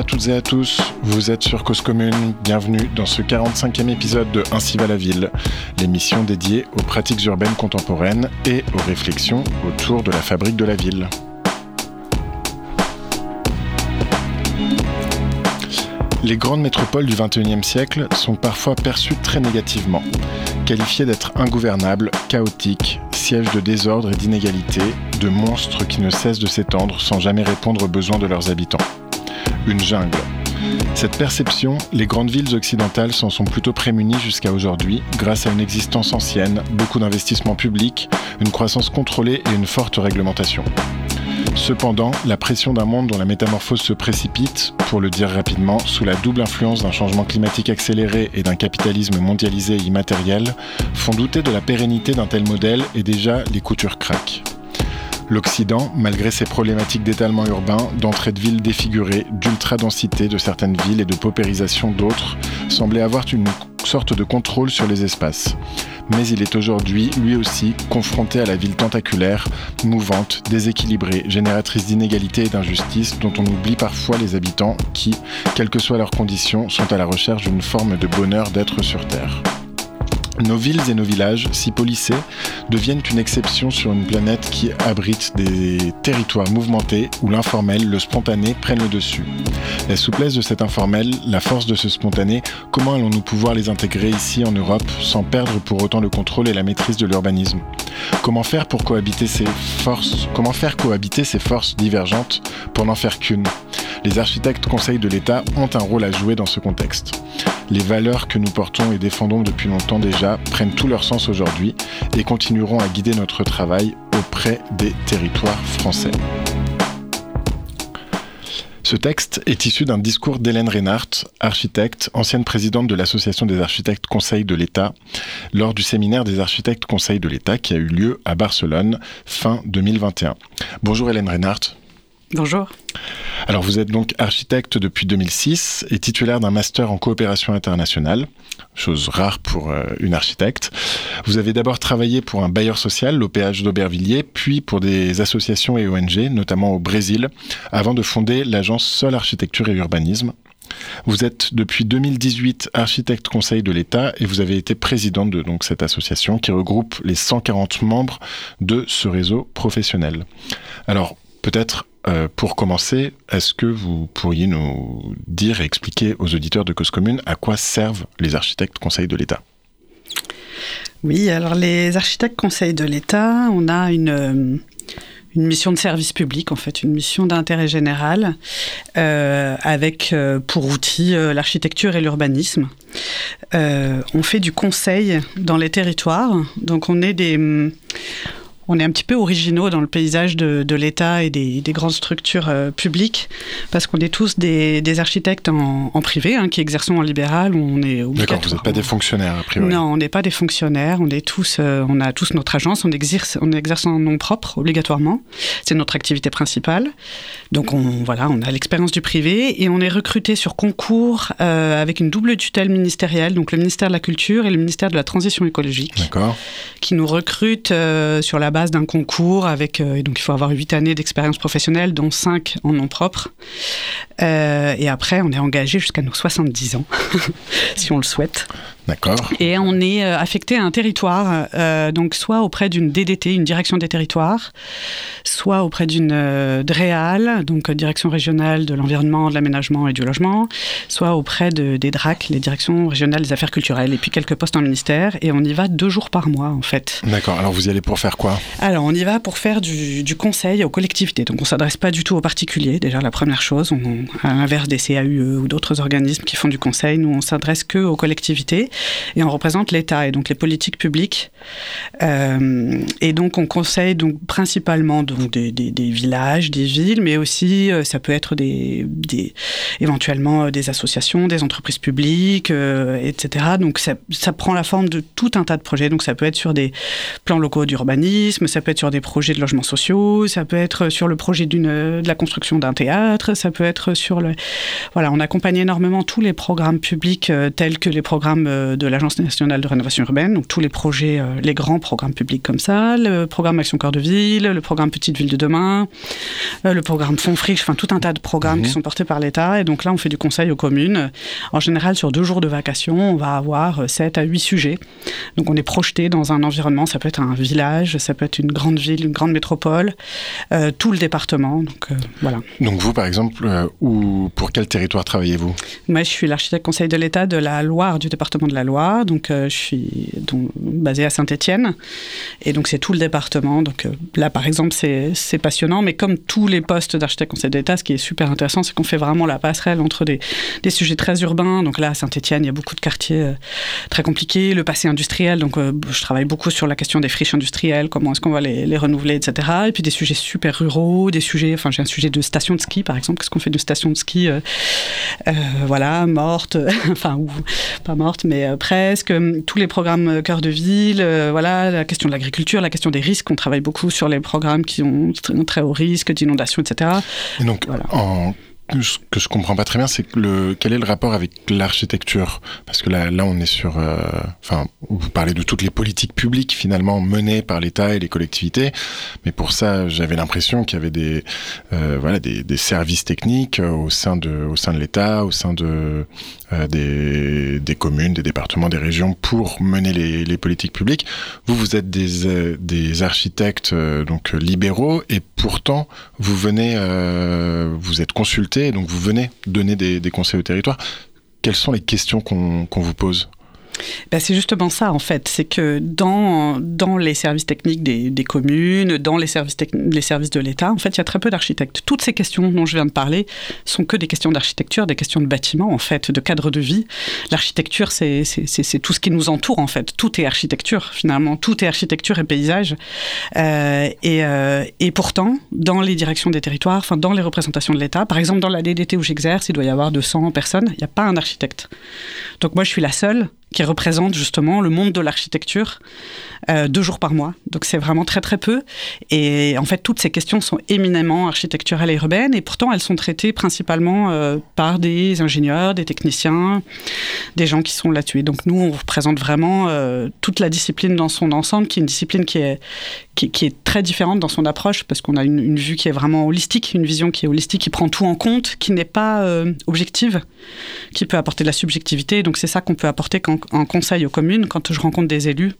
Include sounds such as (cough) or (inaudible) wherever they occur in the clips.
à toutes et à tous, vous êtes sur Cause Commune, bienvenue dans ce 45e épisode de Ainsi va la ville, l'émission dédiée aux pratiques urbaines contemporaines et aux réflexions autour de la fabrique de la ville. Les grandes métropoles du XXIe siècle sont parfois perçues très négativement, qualifiées d'être ingouvernables, chaotiques, sièges de désordre et d'inégalité, de monstres qui ne cessent de s'étendre sans jamais répondre aux besoins de leurs habitants. Une jungle. Cette perception, les grandes villes occidentales s'en sont plutôt prémunies jusqu'à aujourd'hui grâce à une existence ancienne, beaucoup d'investissements publics, une croissance contrôlée et une forte réglementation. Cependant, la pression d'un monde dont la métamorphose se précipite, pour le dire rapidement, sous la double influence d'un changement climatique accéléré et d'un capitalisme mondialisé et immatériel, font douter de la pérennité d'un tel modèle et déjà les coutures craquent. L'Occident, malgré ses problématiques d'étalement urbain, d'entrée de villes défigurées, d'ultra-densité de certaines villes et de paupérisation d'autres, semblait avoir une sorte de contrôle sur les espaces. Mais il est aujourd'hui, lui aussi, confronté à la ville tentaculaire, mouvante, déséquilibrée, génératrice d'inégalités et d'injustices dont on oublie parfois les habitants qui, quelles que soient leurs conditions, sont à la recherche d'une forme de bonheur d'être sur Terre. Nos villes et nos villages, si polissés, deviennent une exception sur une planète qui abrite des territoires mouvementés où l'informel, le spontané prennent le dessus. La souplesse de cet informel, la force de ce spontané, comment allons-nous pouvoir les intégrer ici en Europe sans perdre pour autant le contrôle et la maîtrise de l'urbanisme? Comment faire pour cohabiter ces forces Comment faire cohabiter ces forces divergentes pour n'en faire qu'une? Les architectes conseils de l'État ont un rôle à jouer dans ce contexte. Les valeurs que nous portons et défendons depuis longtemps déjà prennent tout leur sens aujourd'hui et continueront à guider notre travail auprès des territoires français. Ce texte est issu d'un discours d'Hélène Reinhardt, architecte, ancienne présidente de l'Association des architectes conseils de l'État, lors du séminaire des architectes conseils de l'État qui a eu lieu à Barcelone fin 2021. Bonjour Hélène Reinhardt. Bonjour. Alors vous êtes donc architecte depuis 2006 et titulaire d'un master en coopération internationale, chose rare pour euh, une architecte. Vous avez d'abord travaillé pour un bailleur social, l'OPH d'Aubervilliers, puis pour des associations et ONG, notamment au Brésil, avant de fonder l'agence Sol Architecture et Urbanisme. Vous êtes depuis 2018 architecte conseil de l'État et vous avez été présidente de cette association qui regroupe les 140 membres de ce réseau professionnel. Alors, peut-être euh, pour commencer, est-ce que vous pourriez nous dire et expliquer aux auditeurs de Cause Commune à quoi servent les architectes conseils de l'État? Oui, alors les architectes conseils de l'État, on a une, euh, une mission de service public, en fait, une mission d'intérêt général, euh, avec pour outil l'architecture et l'urbanisme. on fait du conseil dans les territoires, donc on est des on est un petit peu originaux dans le paysage de, l'État et des, grandes structures euh, publiques, parce qu'on est tous des, architectes en, privé, hein, qui exerçons en libéral, on est D'accord, vous n'êtes pas des fonctionnaires, a priori. Non, on n'est pas des fonctionnaires, on, est tous, euh, on a tous notre agence, on exerce, on exerce en nom propre, obligatoirement. C'est notre activité principale. Donc, on, voilà, on a l'expérience du privé, et on est recruté sur concours euh, avec une double tutelle ministérielle, donc le ministère de la Culture et le ministère de la Transition écologique. D'accord. Qui nous recrutent sur la base d'un concours avec euh, donc il faut avoir huit années d'expérience professionnelle, dont cinq en nom propre. Euh, et après, on est engagé jusqu'à nos 70 ans, (laughs) si on le souhaite. D'accord. Et on est euh, affecté à un territoire, euh, donc soit auprès d'une DDT, une direction des territoires, soit auprès d'une euh, DREAL, donc direction régionale de l'environnement, de l'aménagement et du logement, soit auprès de, des DRAC, les directions régionales des affaires culturelles, et puis quelques postes en ministère. Et on y va deux jours par mois, en fait. D'accord. Alors vous y allez pour faire quoi? Alors on y va pour faire du, du conseil aux collectivités. Donc on s'adresse pas du tout aux particuliers, déjà la première chose. On, à l'inverse des CAUE ou d'autres organismes qui font du conseil, nous on s'adresse que aux collectivités et on représente l'État et donc les politiques publiques. Euh, et donc on conseille donc principalement donc des, des, villages, des villes, mais aussi euh, ça peut être des, des, éventuellement euh, des associations, des entreprises publiques, etc. Donc ça, ça, prend la forme de tout un tas de projets. Donc ça peut être sur des plans locaux d'urbanisme, ça peut être sur des projets de logements sociaux, ça peut être sur le projet d'une de la construction d'un théâtre, ça peut être sur le voilà on accompagne énormément tous les programmes publics tels que les programmes de, de l'Agence nationale de rénovation urbaine, donc tous les projets, les grands programmes publics comme ça, le programme Action Cœur de Ville, le programme Petite Ville de demain, le programme Fonds Friche, enfin tout un tas de programmes qui mhm. sont portés par l'État. Et donc là, on fait du conseil aux communes. En général, sur deux jours de vacation, on va avoir 7 à 8 sujets. Donc on est projeté dans un environnement, ça peut être un village, ça peut être une grande ville, une grande métropole, tout le département. Donc voilà. Donc vous, par exemple, ou pour quel territoire travaillez-vous? Moi, je suis l'architecte conseil de l'État de la Loire, du département de la Loire. Donc, je suis donc, basé à Saint-Étienne. Et donc, c'est tout le département. Donc, là, par exemple, c'est passionnant. Mais comme tous les postes d'architecte conseil d'État, ce qui est super intéressant, c'est qu'on fait vraiment la passerelle entre des, sujets très urbains. Donc là, à Saint-Étienne, il y a beaucoup de quartiers très compliqués. Le passé industriel. Donc, je travaille beaucoup sur la question des friches industrielles, comment est-ce qu'on va les, les, renouveler, etc. Et puis des sujets super ruraux, des sujets. Enfin, j'ai un sujet de station de ski, par exemple. Qu'est-ce qu'on fait de station de ski euh, euh, voilà, morte, (laughs) enfin, ou pas morte, mais euh, presque. Tous les programmes cœur de ville, voilà, la question de l'agriculture, la question des risques. On travaille beaucoup sur les programmes qui ont très, très haut risque d'inondation, etc. Et donc, en ce que je comprends pas très bien, c'est le quel est le rapport avec l'architecture? Parce que là, là, on est sur, euh, enfin, vous parlez de toutes les politiques publiques finalement menées par l'État et les collectivités, mais pour ça, j'avais l'impression qu'il y avait des, euh, voilà, des, des, services techniques au sein de, au sein de l'État, au sein de euh, des, des, communes, des départements, des régions pour mener les, les politiques publiques. Vous, vous êtes des, euh, des architectes donc libéraux et pourtant vous venez, vous êtes consulté donc vous venez donner des, des conseils au territoire. Quelles sont les questions qu'on vous pose? Ben c'est justement ça, en fait. C'est que dans, dans les services techniques des, des communes, dans les services, les services de l'État, en fait, il y a très peu d'architectes. Toutes ces questions dont je viens de parler sont que des questions d'architecture, des questions de bâtiment, en fait, de cadre de vie. L'architecture, c'est tout ce qui nous entoure, en fait. Tout est architecture, finalement. Tout est architecture et paysage. Euh, et, euh, et pourtant, dans les directions des territoires, enfin, dans les représentations de l'État, par exemple, dans la DDT où j'exerce, il doit y avoir 200 personnes, il n'y a pas un architecte. Donc moi, je suis la seule qui représente justement le monde de l'architecture euh, deux jours par mois. Donc c'est vraiment très très peu. Et en fait, toutes ces questions sont éminemment architecturales et urbaines, et pourtant elles sont traitées principalement euh, par des ingénieurs, des techniciens, des gens qui sont là-dessus. donc nous, on représente vraiment euh, toute la discipline dans son ensemble, qui est une discipline qui est, qui, est très différente dans son approche, parce qu'on a une, vue qui est vraiment holistique, une vision qui est holistique, qui prend tout en compte, qui n'est pas euh, objective, qui peut apporter de la subjectivité. Donc c'est ça qu'on peut apporter en conseil aux communes, quand je rencontre des élus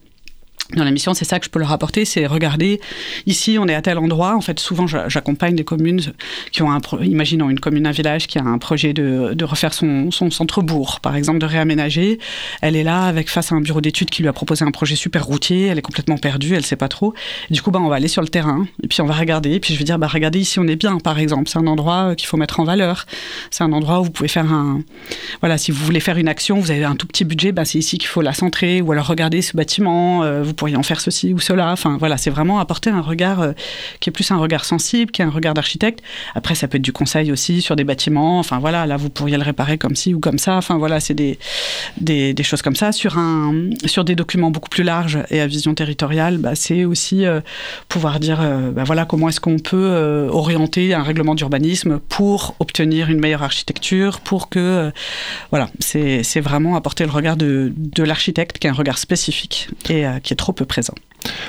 dans la mission, c'est ça que je peux leur apporter, c'est regarder, ici on est à tel endroit, en fait souvent j'accompagne des communes qui ont un, imaginons une commune, un village qui a un projet de, refaire son, centre-bourg, par exemple de réaménager, elle est là avec face à un bureau d'études qui lui a proposé un projet super routier, elle est complètement perdue, elle sait pas trop, du coup bah, on va aller sur le terrain, et puis on va regarder, et puis je vais dire, bah regardez ici on est bien par exemple, c'est un endroit qu'il faut mettre en valeur, c'est un endroit où vous pouvez faire un, voilà, si vous voulez faire une action, vous avez un tout petit budget, bah, c'est ici qu'il faut la centrer, ou alors regardez ce bâtiment, euh, pourriez en faire ceci ou cela. Enfin, voilà, c'est vraiment apporter un regard euh, qui est plus un regard sensible, qui est un regard d'architecte. Après, ça peut être du conseil aussi sur des bâtiments. Enfin, voilà, là, vous pourriez le réparer comme ci ou comme ça. Enfin, voilà, c'est des, des, choses comme ça. Sur, un, sur des documents beaucoup plus larges et à vision territoriale, bah, c'est aussi euh, pouvoir dire, euh, bah, voilà, comment est-ce qu'on peut orienter un règlement d'urbanisme pour obtenir une meilleure architecture, pour que, voilà, c'est vraiment apporter le regard de, de l'architecte qui est un regard spécifique et qui est trop peu présent.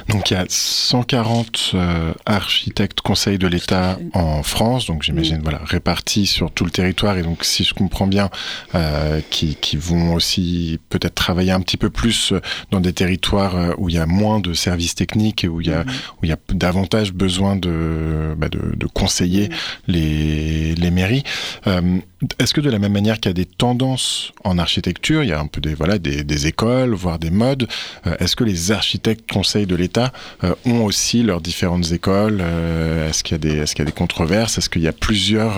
Donc il y a 140 euh, architectes conseils de l'État en France, donc j'imagine voilà répartis sur tout le territoire. Et donc si je comprends bien, euh, qui, qui, vont aussi peut-être travailler un petit peu plus dans des territoires euh, où il y a moins de services techniques et où il y a où il y a davantage besoin de, bah de, de, conseiller les, les mairies. Euh, est-ce que de la même manière qu'il y a des tendances en architecture, il y a un peu des voilà des, écoles, voire des modes, euh, est-ce que les architectes conseils de l'État euh, ont aussi leurs différentes écoles euh, Est-ce qu'il y a des est-ce qu'il y a des controverses Est-ce qu'il y a plusieurs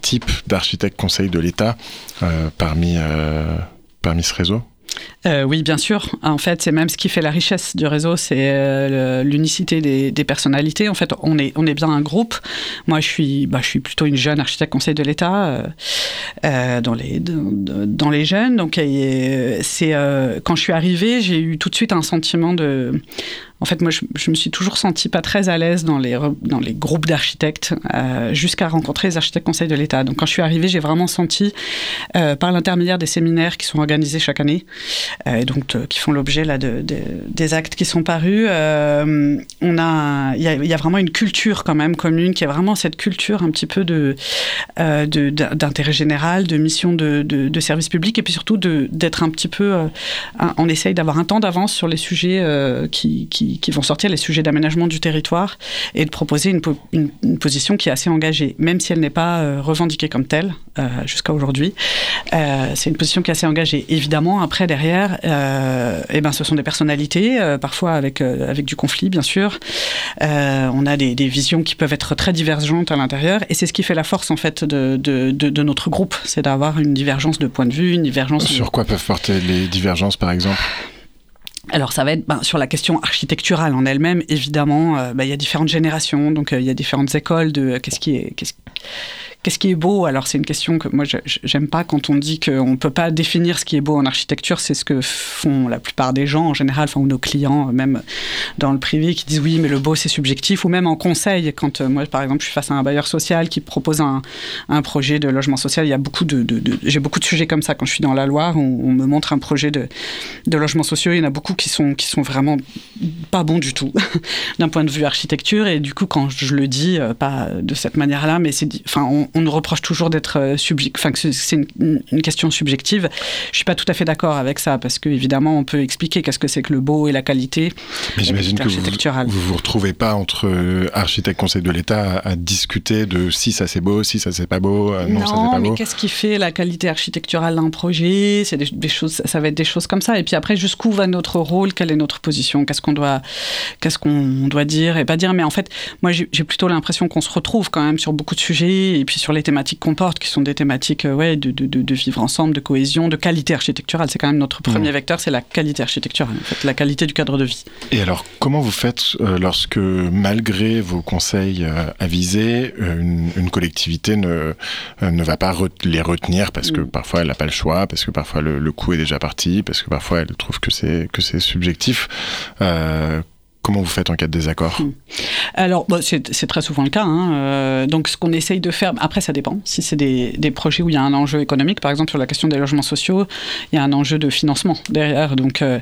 types d'architectes conseils de l'État parmi parmi ce réseau? Euh, oui, bien sûr. En fait, c'est même ce qui fait la richesse du réseau, c'est euh, l'unicité des, personnalités. En fait, on est, on est bien un groupe. Moi, je suis, bah, je suis plutôt une jeune architecte conseil de l'État euh dans, les, dans les jeunes. Donc, c'est quand je suis arrivée, j'ai eu tout de suite un sentiment de En fait, moi, je, me suis toujours sentie pas très à l'aise dans les, dans les groupes d'architectes euh, jusqu'à rencontrer les architectes conseils de l'État. Donc, quand je suis arrivée, j'ai vraiment senti, euh, par l'intermédiaire des séminaires qui sont organisés chaque année, et donc qui font l'objet là de, des actes qui sont parus, on a, il y, a vraiment une culture quand même commune qui est vraiment cette culture un petit peu de d'intérêt général, de mission de, de, service public, et puis surtout d'être un petit peu, on essaye d'avoir un temps d'avance sur les sujets qui, qui, qui, vont sortir, les sujets d'aménagement du territoire, et de proposer une, position qui est assez engagée, même si elle n'est pas euh, revendiquée comme telle euh, jusqu'à aujourd'hui. Euh, c'est une position qui est assez engagée. Évidemment, après, derrière, eh ben, ce sont des personnalités, parfois avec, avec du conflit, bien sûr. on a des, visions qui peuvent être très divergentes à l'intérieur, et c'est ce qui fait la force, en fait, de, de, notre groupe, c'est d'avoir une divergence de point de vue, une divergence... Sur quoi peuvent porter les divergences, par exemple? Alors ça va être ben, sur la question architecturale en elle-même, évidemment, euh, ben, il y a différentes générations, donc euh, il y a différentes écoles de qu'est-ce qui est, Qu'est-ce qui est beau? Alors c'est une question que moi j'aime pas quand on dit qu'on ne peut pas définir ce qui est beau en architecture. C'est ce que font la plupart des gens en général, enfin ou nos clients, même dans le privé, qui disent oui mais le beau c'est subjectif. Ou même en conseil, quand euh, moi par exemple je suis face à un bailleur social qui propose un, un projet de logement social, il y a beaucoup de, j'ai beaucoup de sujets comme ça quand je suis dans la Loire où on me montre un projet de, de logement social. Il y en a beaucoup qui sont qui sont vraiment pas bons du tout (laughs) d'un point de vue architecture et du coup quand je le dis euh, pas de cette manière-là, mais c'est enfin on, on nous reproche toujours d'être euh, subjectif, enfin que c'est une, question subjective. Je suis pas tout à fait d'accord avec ça parce que évidemment on peut expliquer qu'est-ce que c'est que le beau et la qualité. Mais j'imagine que vous, vous vous retrouvez pas entre euh, architectes conseil de l'État à, discuter de si ça c'est beau, si ça c'est pas beau, euh, non, ça c'est pas mais qu'est-ce qui fait la qualité architecturale d'un projet? C'est des, choses, ça va être des choses comme ça. Et puis après jusqu'où va notre rôle? Quelle est notre position? Qu'est-ce qu'on doit, qu'est-ce qu'on doit dire et pas dire? Mais en fait, moi j'ai plutôt l'impression qu'on se retrouve quand même sur beaucoup de sujets. Et puis sur les thématiques qu'on porte, qui sont des thématiques euh, ouais, de, de, de, vivre ensemble, de cohésion, de qualité architecturale. C'est quand même notre premier mmh. vecteur, c'est la qualité architecturale, en fait, la qualité du cadre de vie. Et alors, comment vous faites euh, lorsque, malgré vos conseils euh, avisés, une, collectivité ne, ne va pas les retenir parce que mmh. parfois elle n'a pas le choix, parce que parfois le, le coût est déjà parti, parce que parfois elle trouve que c'est que c'est subjectif Comment vous faites en cas de désaccord hmm. Alors, c'est très souvent le cas. Hein. Euh, donc, ce qu'on essaye de faire, après, ça dépend. Si c'est des, des, projets où il y a un enjeu économique, par exemple sur la question des logements sociaux, il y a un enjeu de financement derrière. Donc, euh,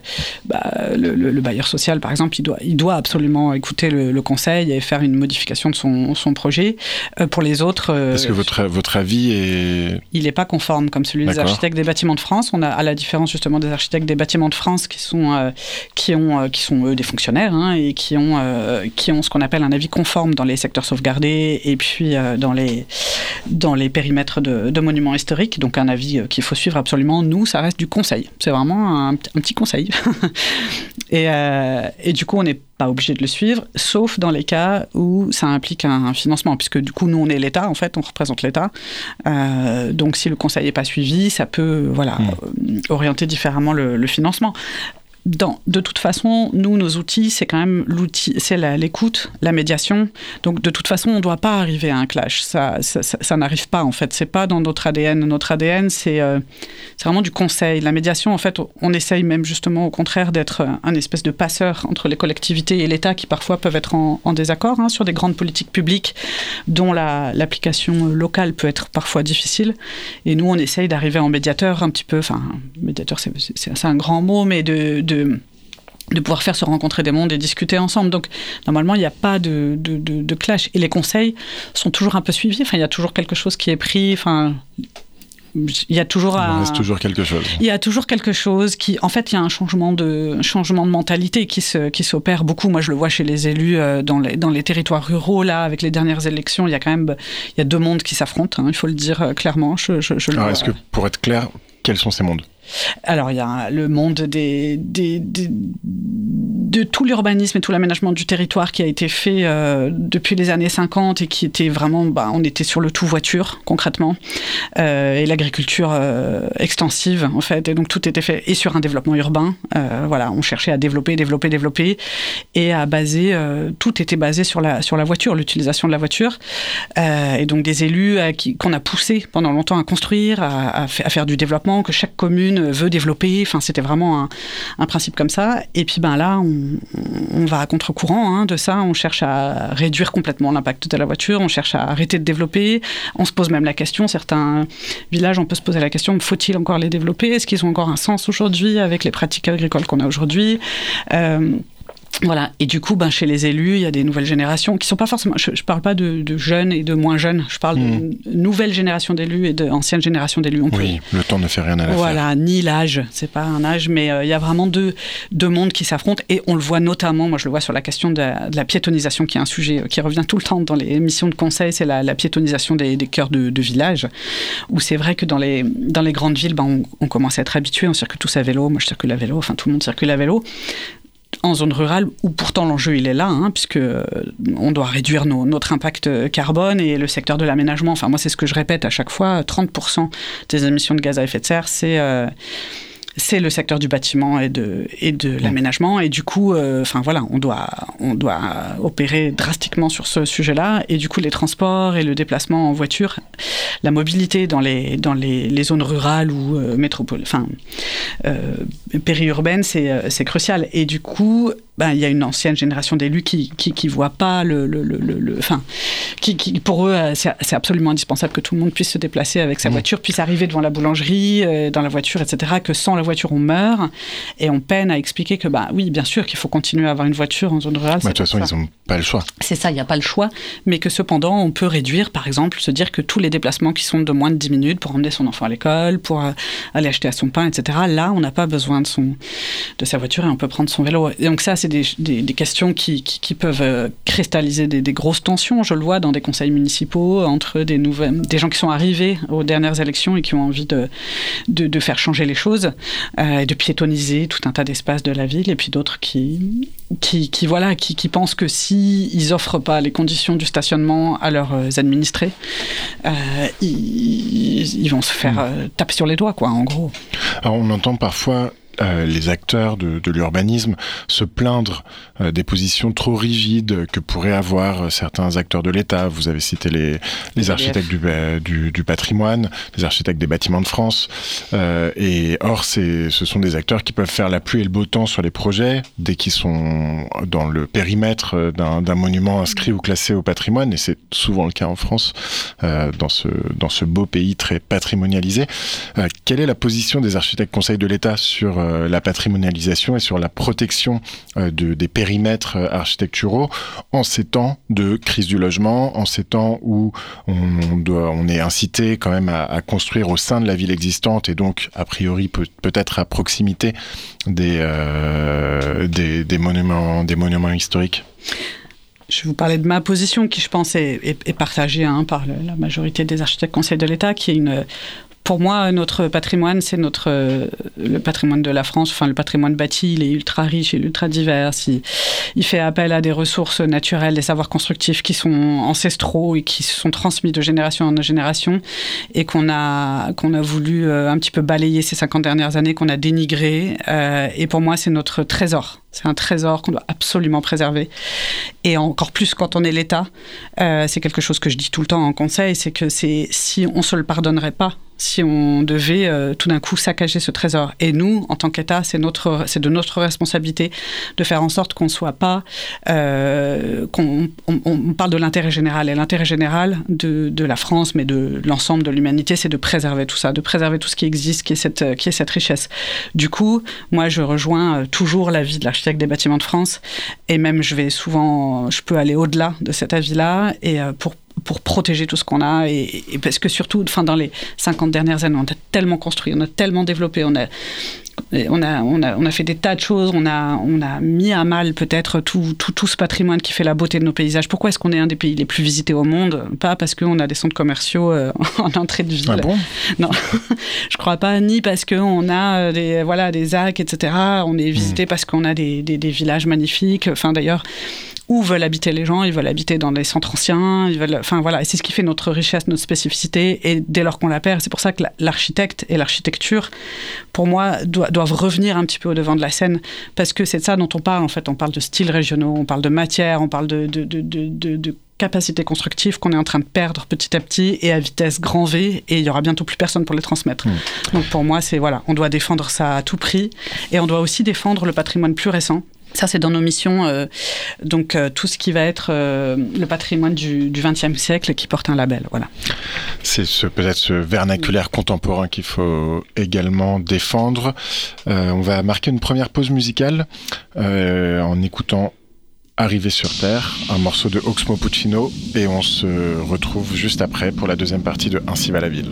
bah, le, bailleur social, par exemple, il doit, il doit absolument écouter le, conseil et faire une modification de son, son projet. Euh, pour les autres. Parce que votre, votre avis est. Il n'est pas conforme comme celui des architectes des bâtiments de France. On a, à la différence justement des architectes des bâtiments de France qui sont, qui ont, qui sont eux, des fonctionnaires. Hein, et qui ont, euh, qui ont ce qu'on appelle un avis conforme dans les secteurs sauvegardés et puis euh, dans, les, dans les périmètres de, monuments historiques. Donc un avis euh, qu'il faut suivre absolument. Nous, ça reste du conseil. C'est vraiment un, petit conseil. (laughs) et, et, du coup, on n'est pas obligé de le suivre, sauf dans les cas où ça implique un, financement, puisque du coup, nous, on est l'État, en fait, on représente l'État. donc, si le conseil n'est pas suivi, ça peut voilà, mmh. orienter différemment le, le financement de toute façon, nous, nos outils, c'est quand même l'outil, c'est l'écoute, la, médiation. Donc, de toute façon, on ne doit pas arriver à un clash. Ça, ça, n'arrive pas, en fait. C'est pas dans notre ADN. Notre ADN, euh, c'est vraiment du conseil. La médiation, en fait, on essaye même justement, au contraire, d'être un espèce de passeur entre les collectivités et l'État qui parfois peuvent être en, désaccord hein, sur des grandes politiques publiques dont l'application locale peut être parfois difficile. Et nous, on essaye d'arriver en médiateur un petit peu, enfin, médiateur, c'est un grand mot, mais de de pouvoir faire se rencontrer des mondes et discuter ensemble. Donc, normalement, il n'y a pas de, de, clash. Et les conseils sont toujours un peu suivis. Enfin, il y a toujours quelque chose qui est pris. Enfin, il y a toujours il reste toujours quelque chose. Il y a toujours quelque chose qui, en fait, il y a un changement de changement de mentalité qui se qui s'opère beaucoup. Moi, je le vois chez les élus euh, dans les dans les territoires ruraux là, avec les dernières élections, il y a quand même il y a deux mondes qui s'affrontent. Hein, il faut le dire euh, clairement. Je, je, Alors, est-ce que pour être clair, quels sont ces mondes? Alors, il y a le monde de tout l'urbanisme et tout l'aménagement du territoire qui a été fait euh, depuis les années 50 et qui était vraiment, bah, on était sur le tout voiture concrètement, euh, et l'agriculture euh, extensive en fait, et donc tout était fait et sur un développement urbain. voilà, on cherchait à développer, développer, développer, et à baser, tout était basé sur la sur la voiture, l'utilisation de la voiture, et donc des élus qu'on a poussé pendant longtemps à construire, à faire du développement, que chaque commune veut développer. Enfin, c'était vraiment un, principe comme ça. Et puis ben là, on, va à contre-courant hein, de ça. On cherche à réduire complètement l'impact de la voiture. On cherche à arrêter de développer. On se pose même la question. Certains villages, on peut se poser la question faut-il encore les développer? Est-ce qu'ils ont encore un sens aujourd'hui avec les pratiques agricoles qu'on a aujourd'hui? Euh, voilà. Et du coup, ben, chez les élus, il y a des nouvelles générations qui sont pas forcément. Je, ne parle pas de, jeunes et de moins jeunes. Je parle de hmm. nouvelles générations d'élus et d'anciennes générations d'élus. Oui, le temps ne fait rien à la Voilà, ni l'âge. C'est pas un âge, mais euh, il y a vraiment deux, deux mondes qui s'affrontent et on le voit notamment. Moi, je le vois sur la question de la, piétonisation, qui est un sujet euh, qui revient tout le temps dans les missions de conseil. C'est la, piétonisation des, des cœurs de, de village, où c'est vrai que dans les dans les grandes villes, ben, on, on commence à être habitué. On circule tous à vélo. Moi, je circule à vélo. Enfin, tout le monde circule à vélo en zone rurale, où pourtant l'enjeu il est là, hein, puisque euh, on doit réduire notre impact carbone et le secteur de l'aménagement. Enfin, moi, c'est ce que je répète à chaque fois 30% des émissions de gaz à effet de serre, c'est euh, c'est le secteur du bâtiment et de, et de l'aménagement. Et du coup, euh, voilà, on doit, on doit opérer drastiquement sur ce sujet-là. Et du coup, les transports et le déplacement en voiture, la mobilité dans les, dans les, les zones rurales ou euh, métropoles, enfin, euh, périurbaines, c'est crucial. Et du coup, ben, il y a une ancienne génération d'élus qui, qui, qui voit pas le, le, le, le enfin, qui, qui, pour eux, euh, c'est absolument indispensable que tout le monde puisse se déplacer avec sa mmh. voiture, puisse arriver devant la boulangerie, euh, dans la voiture, etc. Que sans la voiture, on meurt. Et on peine à expliquer que, bah oui, bien sûr qu'il faut continuer à avoir une voiture en zone rurale. de toute façon, ils n'ont pas le choix. C'est ça, il n'y a pas le choix. Mais que cependant, on peut réduire, par exemple, se dire que tous les déplacements qui sont de moins de 10 minutes pour emmener son enfant à l'école, pour euh, aller acheter à son pain, etc. Là, on n'a pas besoin de, son, de sa voiture et on peut prendre son vélo. Et donc ça, c'est des, des, questions qui, qui, peuvent euh, cristalliser des, des, grosses tensions. Je le vois dans des conseils municipaux entre des, nouvelles, des gens qui sont arrivés aux dernières élections et qui ont envie de, de, de faire changer les choses, euh, et de piétoniser tout un tas d'espaces de la ville, et puis d'autres qui, qui, qui, voilà, qui, qui pensent que si ils offrent pas les conditions du stationnement à leurs euh, administrés, euh, ils, ils, vont se faire mmh. taper sur les doigts, quoi, en gros. Alors on entend parfois euh, les acteurs de, de l'urbanisme se plaindre euh, des positions trop rigides que pourraient avoir euh, certains acteurs de l'État. Vous avez cité les, les architectes du, du, du, patrimoine, les architectes des bâtiments de France. et or, ce sont des acteurs qui peuvent faire la pluie et le beau temps sur les projets dès qu'ils sont dans le périmètre d'un monument inscrit ou classé au patrimoine. Et c'est souvent le cas en France, dans, ce, dans ce beau pays très patrimonialisé. quelle est la position des architectes conseils de l'État sur euh, la patrimonialisation et sur la protection euh, de, des périmètres euh, architecturaux en ces temps de crise du logement, en ces temps où on, doit, on est incité quand même à, construire au sein de la ville existante et donc a priori peut, peut-être à proximité des, des, monuments, des monuments historiques. Je vous parler de ma position qui, je pense, est partagée hein, par la majorité des architectes conseils de l'État, qui est une pour moi, notre patrimoine, c'est notre euh, le patrimoine de la France. Enfin, le patrimoine bâti, il est ultra riche, il est ultra divers. Il, fait appel à des ressources naturelles, des savoirs constructifs qui sont ancestraux et qui se sont transmis de génération en génération et qu'on a qu'on a voulu euh, un petit peu balayer ces 50 dernières années, qu'on a dénigré. Euh, et pour moi, c'est notre trésor. C'est un trésor qu'on doit absolument préserver. Et encore plus quand on est l'État, c'est quelque chose que je dis tout le temps en conseil, c'est que si on se le pardonnerait pas, si on devait euh, tout d'un coup saccager ce trésor. Et nous, en tant qu'État, c'est notre, c'est de notre responsabilité de faire en sorte qu'on soit pas, euh, qu'on on, parle de l'intérêt général. Et l'intérêt général de, de, la France, mais de l'ensemble de l'humanité, c'est de préserver tout ça, de préserver tout ce qui existe, qui est cette, qui est cette richesse. Du coup, moi, je rejoins toujours l'avis de l'architecte des bâtiments de France. Et même, je vais souvent, je peux aller au-delà de cet avis-là et euh, pour pour protéger tout ce qu'on a et, parce que surtout enfin dans les 50 dernières années on a tellement construit on a tellement développé on a on a, on, a, on a fait des tas de choses, on a, on a mis à mal peut-être tout, tout, tout, ce patrimoine qui fait la beauté de nos paysages. Pourquoi est-ce qu'on est un des pays les plus visités au monde? Pas parce qu'on a des centres commerciaux euh, (laughs) en entrée de ville. Ah bon? Non, (laughs) je crois pas, ni parce qu'on a euh, des, voilà, des arcs, etc. On est visité mmh. parce qu'on a des, des, des, villages magnifiques. Enfin, d'ailleurs, où veulent habiter les gens? Ils veulent habiter dans des centres anciens. Ils veulent, enfin voilà, c'est ce qui fait notre richesse, notre spécificité. Et dès lors qu'on la perd, c'est pour ça que l'architecte et l'architecture, pour moi, doivent revenir un petit peu au devant de la scène, parce que c'est de ça dont on parle. En fait, on parle de styles régionaux, on parle de matière, on parle de, de, de, qu'on est en train de perdre petit à petit et à vitesse grand V et il y aura bientôt plus personne pour les transmettre. Mmh. Donc pour moi, c'est voilà, on doit défendre ça à tout prix et on doit aussi défendre le patrimoine plus récent Ça, c'est dans nos missions. Euh, donc, euh, tout ce qui va être euh, le patrimoine du XXe siècle qui porte un label. Voilà. C'est ce, peut-être ce vernaculaire contemporain qu'il faut également défendre. on va marquer une première pause musicale en écoutant Arriver sur Terre, un morceau de Oxmo Puccino, et on se retrouve juste après pour la deuxième partie de Ainsi va la ville.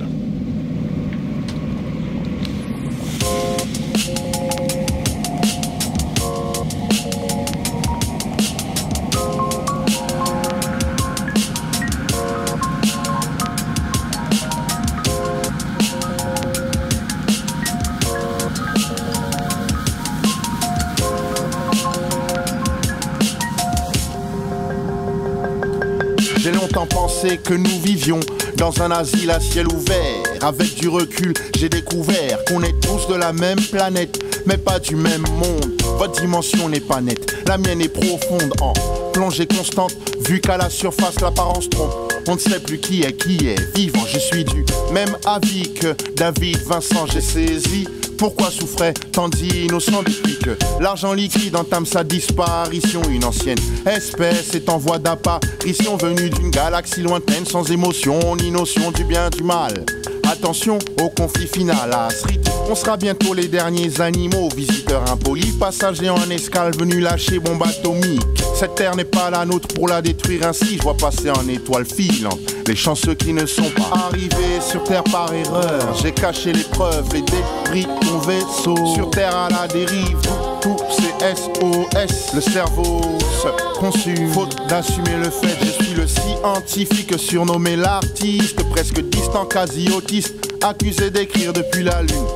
Dans un asile à ciel ouvert. Avec du recul, j'ai découvert qu'on est tous de la même planète, mais pas du même monde. Votre dimension n'est pas nette, la mienne est profonde en plongée constante, vu qu'à la surface l'apparence trompe. On ne sait plus qui est qui est vivant, je suis du même avis que David Vincent, j'ai saisi pourquoi souffrait tant d'innocents depuis que l'argent liquide entame sa disparition Une ancienne espèce est en voie d'apparition venue d'une galaxie lointaine sans émotion ni notion du bien du mal. Attention au conflit final à Srit. On sera bientôt les derniers animaux, visiteurs impolis, passagers en escale venus lâcher bombe atomique. Cette terre n'est pas la nôtre pour la détruire ainsi. Je vois passer en étoile filante les chanceux qui ne sont pas arrivés sur terre par erreur. J'ai caché les preuves, les débris mon vaisseau. Sur terre à la dérive, c'est SOS. Le cerveau se consume, faute d'assumer le fait. Je suis le scientifique surnommé l'artiste, presque distant, quasi autiste, accusé d'écrire depuis la lune.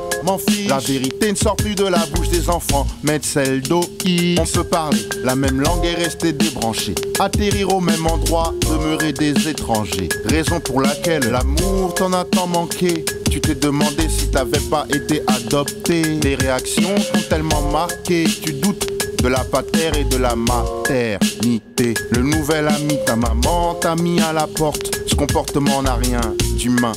La vérité ne sort plus de la bouche des enfants, mais de celle d'Oki. On peut parler, la même langue est restée débranchée. Atterrir au même endroit, demeurer des étrangers. Raison pour laquelle l'amour t'en a tant manqué. Tu t'es demandé si t'avais pas été adopté. Les réactions sont tellement marquées, tu doutes de la patère et de la maternité. Le nouvel ami, ta maman t'a mis à la porte. Ce comportement n'a rien d'humain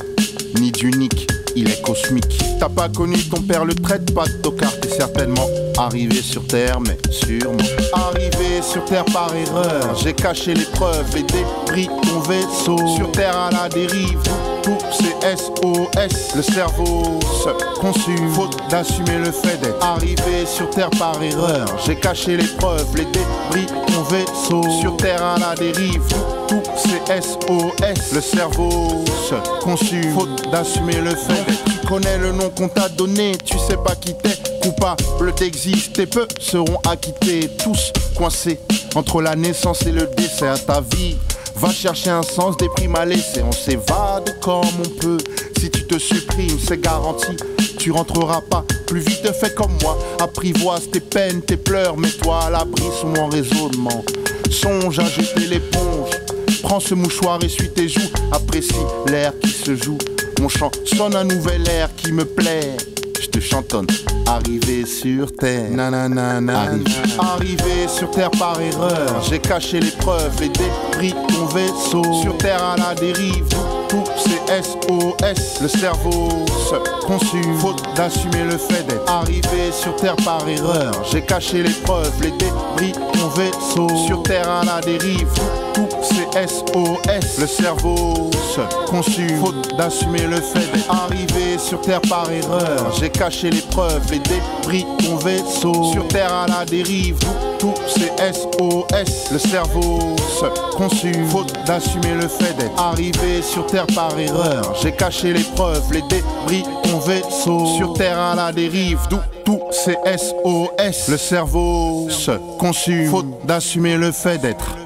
ni d'unique il est cosmique. T'as pas connu ton père, le traite pas de tocard, t'es certainement arrivé sur terre, mais sûrement arrivé sur terre par erreur. J'ai caché les preuves et débris ton vaisseau. Sur terre à la dérive, tout c'est SOS. Le cerveau se consume, faute d'assumer le fait d'être arrivé sur terre par erreur. J'ai caché les preuves, les débris ton vaisseau. Sur terre à la dérive, tout c'est SOS. Le cerveau se consume, faute d'assumer le fait tu connais le nom qu'on t'a donné, tu sais pas qui t'es coupable d'exister. Peu seront acquittés, tous coincés entre la naissance et le décès à ta vie. Va chercher un sens des primes à laisser, on s'évade comme on peut. Si tu te supprimes, c'est garanti, tu rentreras pas plus vite. Fais comme moi, apprivoise tes peines, tes pleurs, mets-toi à l'abri sous mon raisonnement. Songe à jeter l'éponge, prends ce mouchoir, essuie tes joues, apprécie l'air qui se joue. Mon chant sonne un nouvel air qui me plaît. Je te chantonne. Arrivé sur terre, nanana, arrivé sur terre par erreur. J'ai caché les preuves, les débris ton vaisseau. Sur terre à la dérive, tout c'est SOS. Le cerveau se consume, faute d'assumer le fait d'être arrivé sur terre par erreur. J'ai caché les preuves, les débris ton vaisseau. Sur terre à la dérive, tout c'est SOS. Le cerveau se consume, faute d'assumer le fait d'être arrivé sur terre par erreur. J'ai caché les preuves, les débris ton vaisseau. Sur terre à la dérive, tout c'est SOS. Le cerveau se consume, faute d'assumer le fait d'être arrivé sur terre par erreur. J'ai caché les preuves, les débris ton vaisseau. Sur terre à la dérive, d'où tout c'est SOS. Le cerveau se consume, faute d'assumer le fait d'être.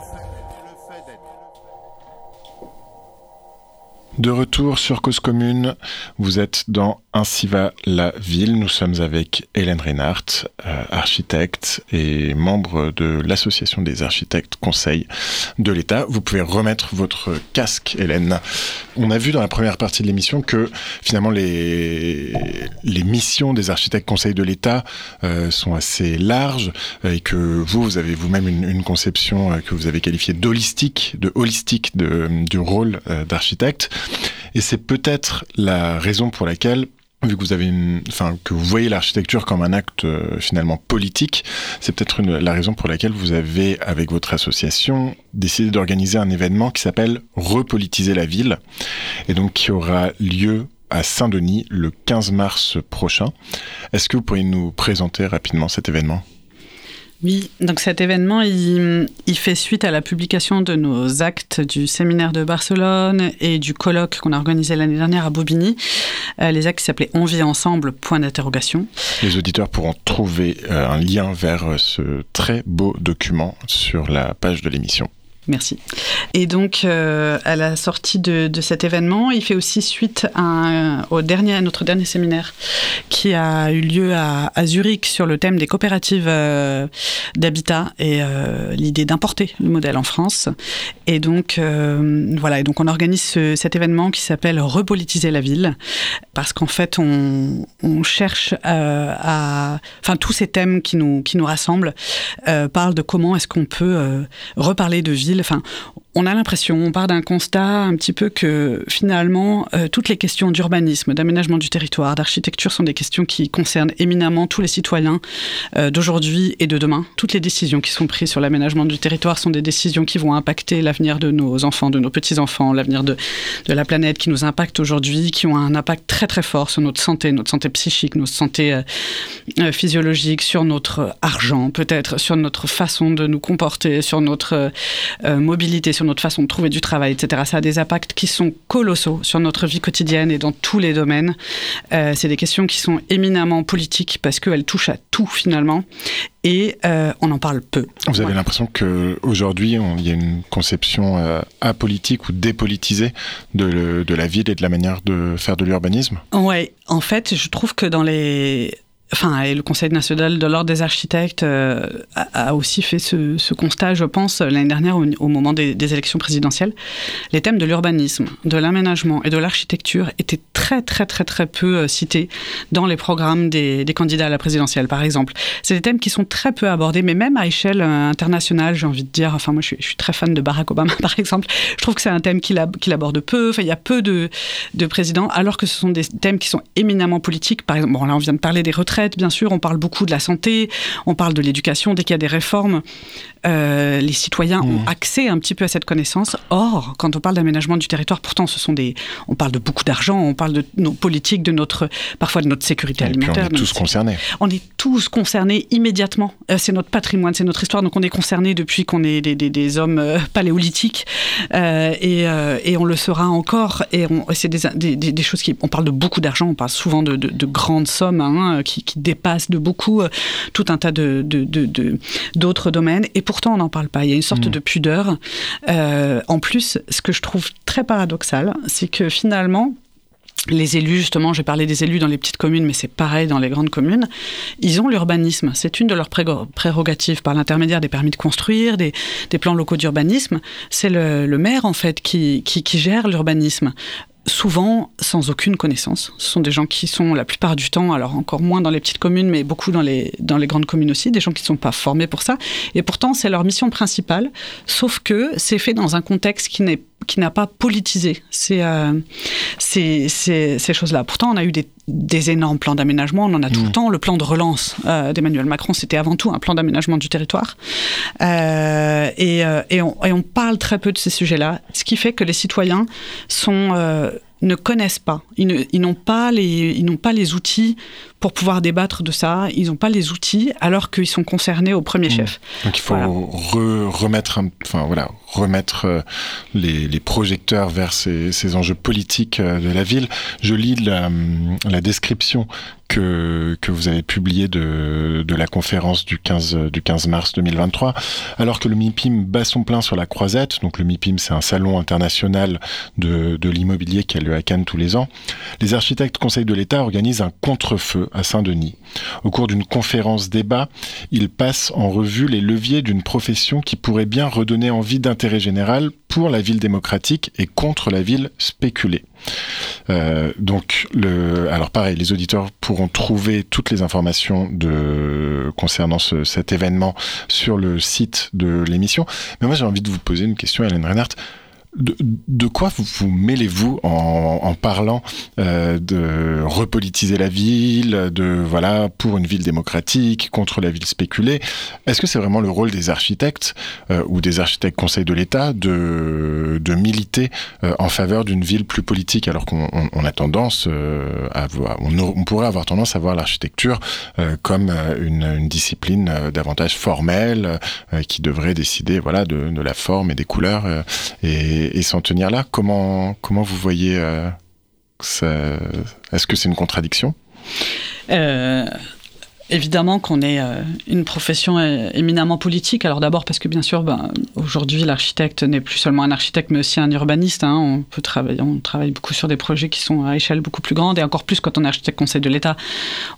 De retour sur Cause Commune, vous êtes dans Ainsi va la ville. Nous sommes avec Hélène Reinhardt, euh, architecte et membre de l'Association des architectes conseil de l'État. Vous pouvez remettre votre casque, Hélène. On a vu dans la première partie de l'émission que finalement les, les missions des architectes conseil de l'État euh, sont assez larges et que vous, vous avez vous-même une, conception euh, que vous avez qualifiée d'holistique, de holistique de, du rôle d'architecte. Et c'est peut-être la raison pour laquelle vu que vous avez une, enfin que vous voyez l'architecture comme un acte euh, finalement politique, c'est peut-être la raison pour laquelle vous avez, avec votre association, décidé d'organiser un événement qui s'appelle Repolitiser la ville, et donc qui aura lieu à Saint-Denis le 15 mars prochain. Est-ce que vous pourriez nous présenter rapidement cet événement? Oui, donc cet événement, il, fait suite à la publication de nos actes du séminaire de Barcelone et du colloque qu'on a organisé l'année dernière à Bobigny. Euh, les actes s'appelaient On vit ensemble, point d'interrogation. Les auditeurs pourront trouver euh, un lien vers ce très beau document sur la page de l'émission. Merci. Et donc, euh, à la sortie de, cet événement, il fait aussi suite à, au dernier, notre dernier séminaire qui a eu lieu à, Zurich sur le thème des coopératives euh, d'habitat et euh, l'idée d'importer le modèle en France. Et donc, voilà, et donc on organise cet événement qui s'appelle Repolitiser la ville parce qu'en fait, on, on cherche à. Enfin, tous ces thèmes qui nous, qui nous rassemblent parlent de comment est-ce qu'on peut reparler de ville Enfin, on a l'impression, on part d'un constat un petit peu que finalement, euh, toutes les questions d'urbanisme, d'aménagement du territoire, d'architecture sont des questions qui concernent éminemment tous les citoyens euh, d'aujourd'hui et de demain. Toutes les décisions qui sont prises sur l'aménagement du territoire sont des décisions qui vont impacter l'avenir de nos enfants, de nos petits-enfants, l'avenir de, la planète qui nous impacte aujourd'hui, qui ont un impact très très fort sur notre santé, notre santé psychique, notre santé euh, physiologique, sur notre argent peut-être, sur notre façon de nous comporter, sur notre mobilité, sur notre façon de trouver du travail, etc. Ça a des impacts qui sont colossaux sur notre vie quotidienne et dans tous les domaines. Euh, c'est des questions qui sont éminemment politiques parce qu'elles touchent à tout finalement et euh, on en parle peu. Vous avez l'impression qu'aujourd'hui, il y a une conception euh, apolitique ou dépolitisée de, de la ville et de la manière de faire de l'urbanisme? Oui, en fait, je trouve que dans les enfin, et le Conseil national de l'ordre des architectes euh, a, aussi fait ce, constat, je pense, l'année dernière au, moment des, élections présidentielles. Les thèmes de l'urbanisme, de l'aménagement et de l'architecture étaient très, très, très, très peu euh, cités dans les programmes des, candidats à la présidentielle, par exemple. C'est des thèmes qui sont très peu abordés, mais même à échelle euh, internationale, j'ai envie de dire. Enfin, moi, je suis, très fan de Barack Obama, (laughs) par exemple. Je trouve que c'est un thème qu'il aborde peu. Enfin, il y a peu de, de présidents, alors que ce sont des thèmes qui sont éminemment politiques. Par exemple, bon, là, on vient de parler des retraites bien sûr, on parle beaucoup de la santé, on parle de l'éducation. Dès qu'il y a des réformes, euh, les citoyens ont mmh. accès un petit peu à cette connaissance. Or, quand on parle d'aménagement du territoire, pourtant, ce sont des, on parle de beaucoup d'argent, on parle de nos politiques, de notre, parfois de notre sécurité alimentaire. on est tous concernés. On est tous concernés immédiatement. Euh, c'est notre patrimoine, c'est notre histoire, donc on est concernés depuis qu'on est des, hommes euh, paléolithiques et, on le sera encore. Et, c'est des, choses qui, on parle de beaucoup d'argent, on parle souvent de, grandes sommes hein, qui, qui, dépassent de beaucoup tout un tas de d'autres domaines. Et pourtant, on n'en parle pas. Il y a une sorte mm. de pudeur. Euh, en plus, ce que je trouve très paradoxal, c'est que finalement, les élus, justement, j'ai parlé des élus dans les petites communes, mais c'est pareil dans les grandes communes, ils ont l'urbanisme. C'est une de leurs prérogatives par l'intermédiaire des permis de construire, des, plans locaux d'urbanisme. C'est le, maire, en fait, qui, qui gère l'urbanisme souvent sans aucune connaissance. Ce sont des gens qui sont la plupart du temps, alors encore moins dans les petites communes, mais beaucoup dans les, dans les grandes communes aussi, des gens qui ne sont pas formés pour ça. Et pourtant, c'est leur mission principale, sauf que c'est fait dans un contexte qui n'est qui n'a pas politisé ces, euh, ces, ces, choses-là. Pourtant, on a eu des, des énormes plans d'aménagement, on en a tout le mmh. temps. Le plan de relance euh, d'Emmanuel Macron, c'était avant tout un plan d'aménagement du territoire. Euh, et, et, on, et, on, parle très peu de ces sujets-là, ce qui fait que les citoyens sont ne connaissent pas. Ils n'ont pas, les, pas les outils pour pouvoir débattre de ça. Ils n'ont pas les outils alors qu'ils sont concernés au premier mmh. chef. Donc il faut remettre, enfin, voilà, remettre euh, les, projecteurs vers ces, enjeux politiques euh, de la ville. Je lis la, la description que, que vous avez publié de, de la conférence du 15, du 15 mars 2023, alors que le MIPIM bat son plein sur la croisette, donc le MIPIM c'est un salon international de, de l'immobilier qui a lieu à Cannes tous les ans, les architectes Conseil de l'État organisent un contre-feu à Saint-Denis. Au cours d'une conférence débat, ils passent en revue les leviers d'une profession qui pourrait bien redonner envie d'intérêt général pour la ville démocratique et contre la ville spéculée. Euh, donc, alors pareil, les auditeurs pourront trouver toutes les informations concernant cet événement sur le site de l'émission. Mais moi, j'ai envie de vous poser une question, Hélène Reinhardt. De, quoi vous, mêlez-vous en, parlant euh, de repolitiser la ville, de voilà pour une ville démocratique contre la ville spéculée? Est-ce que c'est vraiment le rôle des architectes euh, ou des architectes conseils de l'État de, de militer euh, en faveur d'une ville plus politique alors qu'on a tendance à voir, on, pourrait avoir tendance à voir l'architecture comme une, discipline davantage formelle qui devrait décider voilà de, de, la forme et des couleurs et et, s'en tenir là. Comment, comment vous voyez euh, ça Est-ce que c'est une contradiction? Euh, Évidemment qu'on est euh, une profession euh, éminemment politique. Alors d'abord parce que bien sûr, ben, aujourd'hui, l'architecte n'est plus seulement un architecte, mais aussi un urbaniste. Hein. On peut travailler, on travaille beaucoup sur des projets qui sont à échelle beaucoup plus grande, et encore plus quand on est architecte conseil de l'État.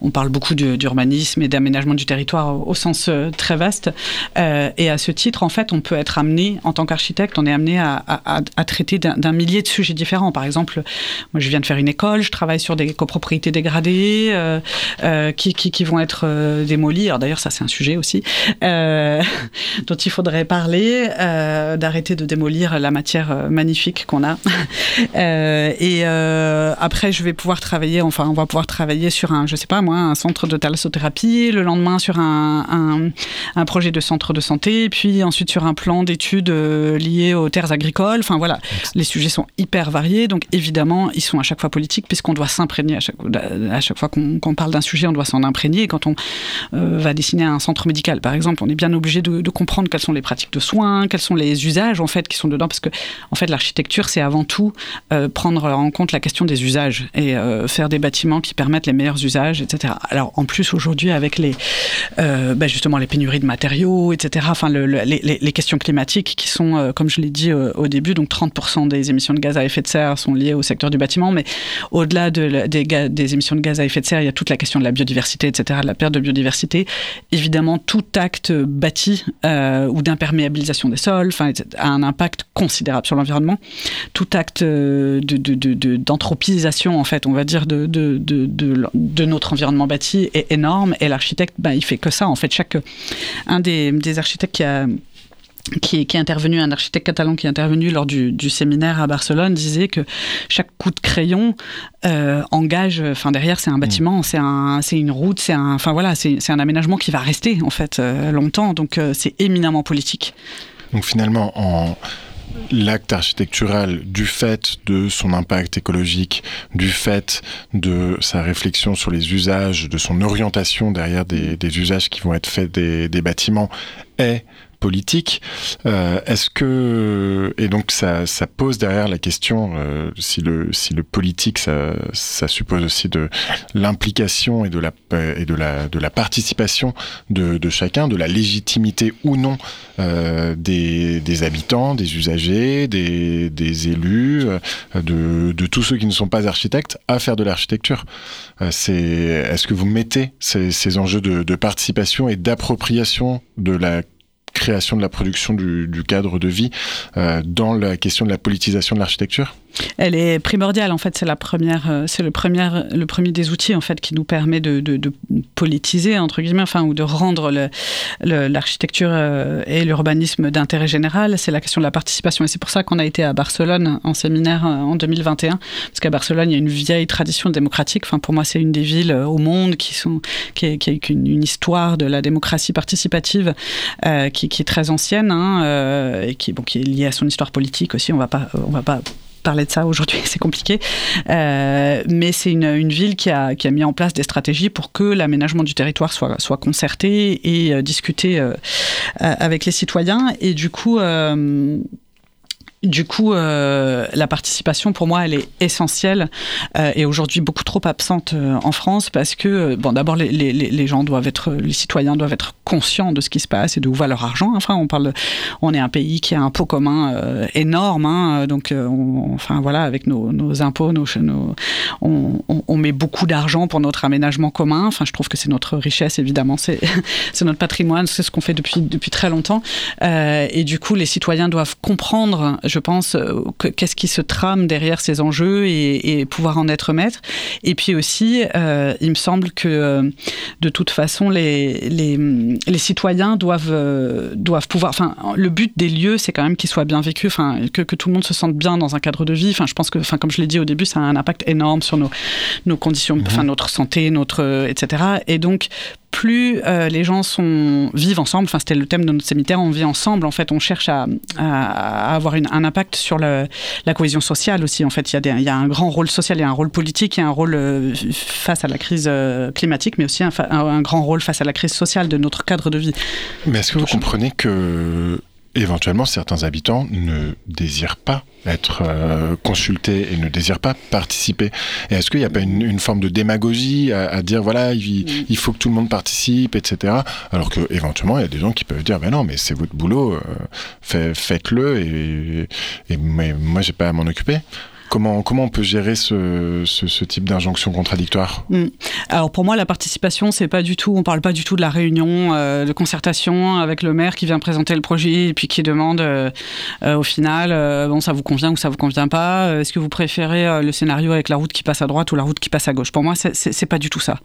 On parle beaucoup d'urbanisme et d'aménagement du territoire au, sens euh, très vaste. et à ce titre, en fait, on peut être amené, en tant qu'architecte, on est amené à, traiter d'un millier de sujets différents. Par exemple, moi, je viens de faire une école, je travaille sur des copropriétés dégradées qui vont être euh, démolis. Alors d'ailleurs, ça c'est un sujet aussi euh, (laughs) dont il faudrait parler, euh, d'arrêter de démolir la matière magnifique qu'on a. (laughs) et après, je vais pouvoir travailler, enfin, on va pouvoir travailler sur un, je sais pas moi, un centre de thalassothérapie, le lendemain sur un, un, projet de centre de santé, puis ensuite sur un plan d'études liées aux terres agricoles. Enfin voilà, les sujets sont hyper variés, donc évidemment, ils sont à chaque fois politiques puisqu'on doit s'imprégner à chaque, à chaque fois qu'on parle d'un sujet, on doit s'en imprégner. Et quand on euh, va dessiner un centre médical, par exemple, on est bien obligé de, comprendre quelles sont les pratiques de soins, quels sont les usages en fait qui sont dedans, parce que en fait l'architecture c'est avant tout euh, prendre en compte la question des usages et euh, faire des bâtiments qui permettent les meilleurs usages, etc. Alors en plus aujourd'hui avec les bah, justement les pénuries de matériaux, etc. Enfin les, questions climatiques qui sont, comme je l'ai dit au début, donc 30% des émissions de gaz à effet de serre sont liées au secteur du bâtiment, mais au-delà de, des, des, émissions de gaz à effet de serre, il y a toute la question de la biodiversité, etc. La perte de biodiversité, évidemment, tout acte bâti euh, ou d'imperméabilisation des sols a un impact considérable sur l'environnement. Tout acte d'anthropisation, de, de, en fait, on va dire, de, notre environnement bâti est énorme. Et l'architecte, ben, il fait que ça. En fait, chaque un des architectes qui a qui est, intervenu, un architecte catalan qui est intervenu lors du, séminaire à Barcelone, disait que chaque coup de crayon euh, engage, enfin derrière c'est un bâtiment, mm. c'est une route, c'est un, enfin voilà, c'est un aménagement qui va rester en fait euh, longtemps, donc euh, c'est éminemment politique. Donc finalement, en l'acte architectural du fait de son impact écologique, du fait de sa réflexion sur les usages, de son orientation derrière des, usages qui vont être faits des, des bâtiments est politique. Euh, est-ce que et donc ça, ça, pose derrière la question euh, si le si le politique ça, ça suppose aussi de l'implication et de la et de la de la participation de, de chacun, de la légitimité ou non euh, des, des habitants, des usagers, des, des élus, euh, de, de tous ceux qui ne sont pas architectes à faire de l'architecture? Euh, c'est est-ce que vous mettez ces, ces enjeux de, de participation et d'appropriation de la création de la production du, cadre de vie euh, dans la question de la politisation de l'architecture? Elle est primordiale en fait. C'est la première, euh, c'est le premier, le premier des outils en fait qui nous permet de, politiser entre guillemets, enfin ou de rendre l'architecture euh, et l'urbanisme d'intérêt général. C'est la question de la participation et c'est pour ça qu'on a été à Barcelone en séminaire euh, en 2021 parce qu'à Barcelone il y a une vieille tradition démocratique. Enfin pour moi c'est une des villes au monde qui sont qui, a, une, histoire de la démocratie participative qui, est très ancienne hein, et qui est liée à son histoire politique aussi. On va pas on va pas parler de ça aujourd'hui, (laughs) c'est compliqué. Euh, mais c'est une, ville qui a, qui a, mis en place des stratégies pour que l'aménagement du territoire soit, soit concerté et euh, discuté euh, avec les citoyens. Et du coup, du coup, euh, la participation, pour moi, elle est essentielle euh, et aujourd'hui beaucoup trop absente euh, en France parce que, bon, d'abord, les, les, les, gens doivent être, les citoyens doivent être conscients de ce qui se passe et de où va leur argent. Enfin, on parle, on est un pays qui a un pot commun euh, énorme, hein, donc, on, enfin voilà, avec nos, nos impôts, nos, nos on, on, met beaucoup d'argent pour notre aménagement commun. Enfin, je trouve que c'est notre richesse, évidemment, c'est (laughs) c'est notre patrimoine, c'est ce qu'on fait depuis depuis très longtemps. et du coup, les citoyens doivent comprendre je pense, euh, qu'est-ce qui se trame derrière ces enjeux et, pouvoir en être maître. Et puis aussi, euh, il me semble que euh, de toute façon, les, les, les citoyens doivent, doivent pouvoir. Enfin, le but des lieux, c'est quand même qu'ils soient bien vécus, enfin, que, que, tout le monde se sente bien dans un cadre de vie. Enfin, je pense que, enfin, comme je l'ai dit au début, ça a un impact énorme sur nos, nos conditions, mhm. enfin, notre santé, notre, etc. Et donc, plus euh, les gens sont, vivent ensemble, enfin c'était le thème de notre séminaire, on vit ensemble, en fait on cherche à, avoir un impact sur la cohésion sociale aussi. En fait, il y, a il y, a un grand rôle social, il y a un rôle politique, il y a un rôle euh, face à la crise euh, climatique, mais aussi un, un, grand rôle face à la crise sociale de notre cadre de vie. Mais est-ce que vous comprenez que éventuellement certains habitants ne désirent pas être euh, consultés et ne désirent pas participer. Et est-ce qu'il n'y a pas une, forme de démagogie à, dire voilà il, faut que tout le monde participe, etc. Alors que éventuellement il y a des gens qui peuvent dire ben non mais c'est votre boulot, euh, faites-le et, et mais moi j'ai pas à m'en occuper. Comment, comment on peut gérer ce, ce, type d'injonction contradictoire? Hmm. Alors pour moi, la participation, c'est pas du tout, on parle pas du tout de la réunion euh, de concertation avec le maire qui vient présenter le projet et puis qui demande euh, euh, au final, bon, ça vous convient ou ça vous convient pas Est-ce que vous préférez le scénario avec la route qui passe à droite ou la route qui passe à gauche? Pour moi, c'est pas du tout ça.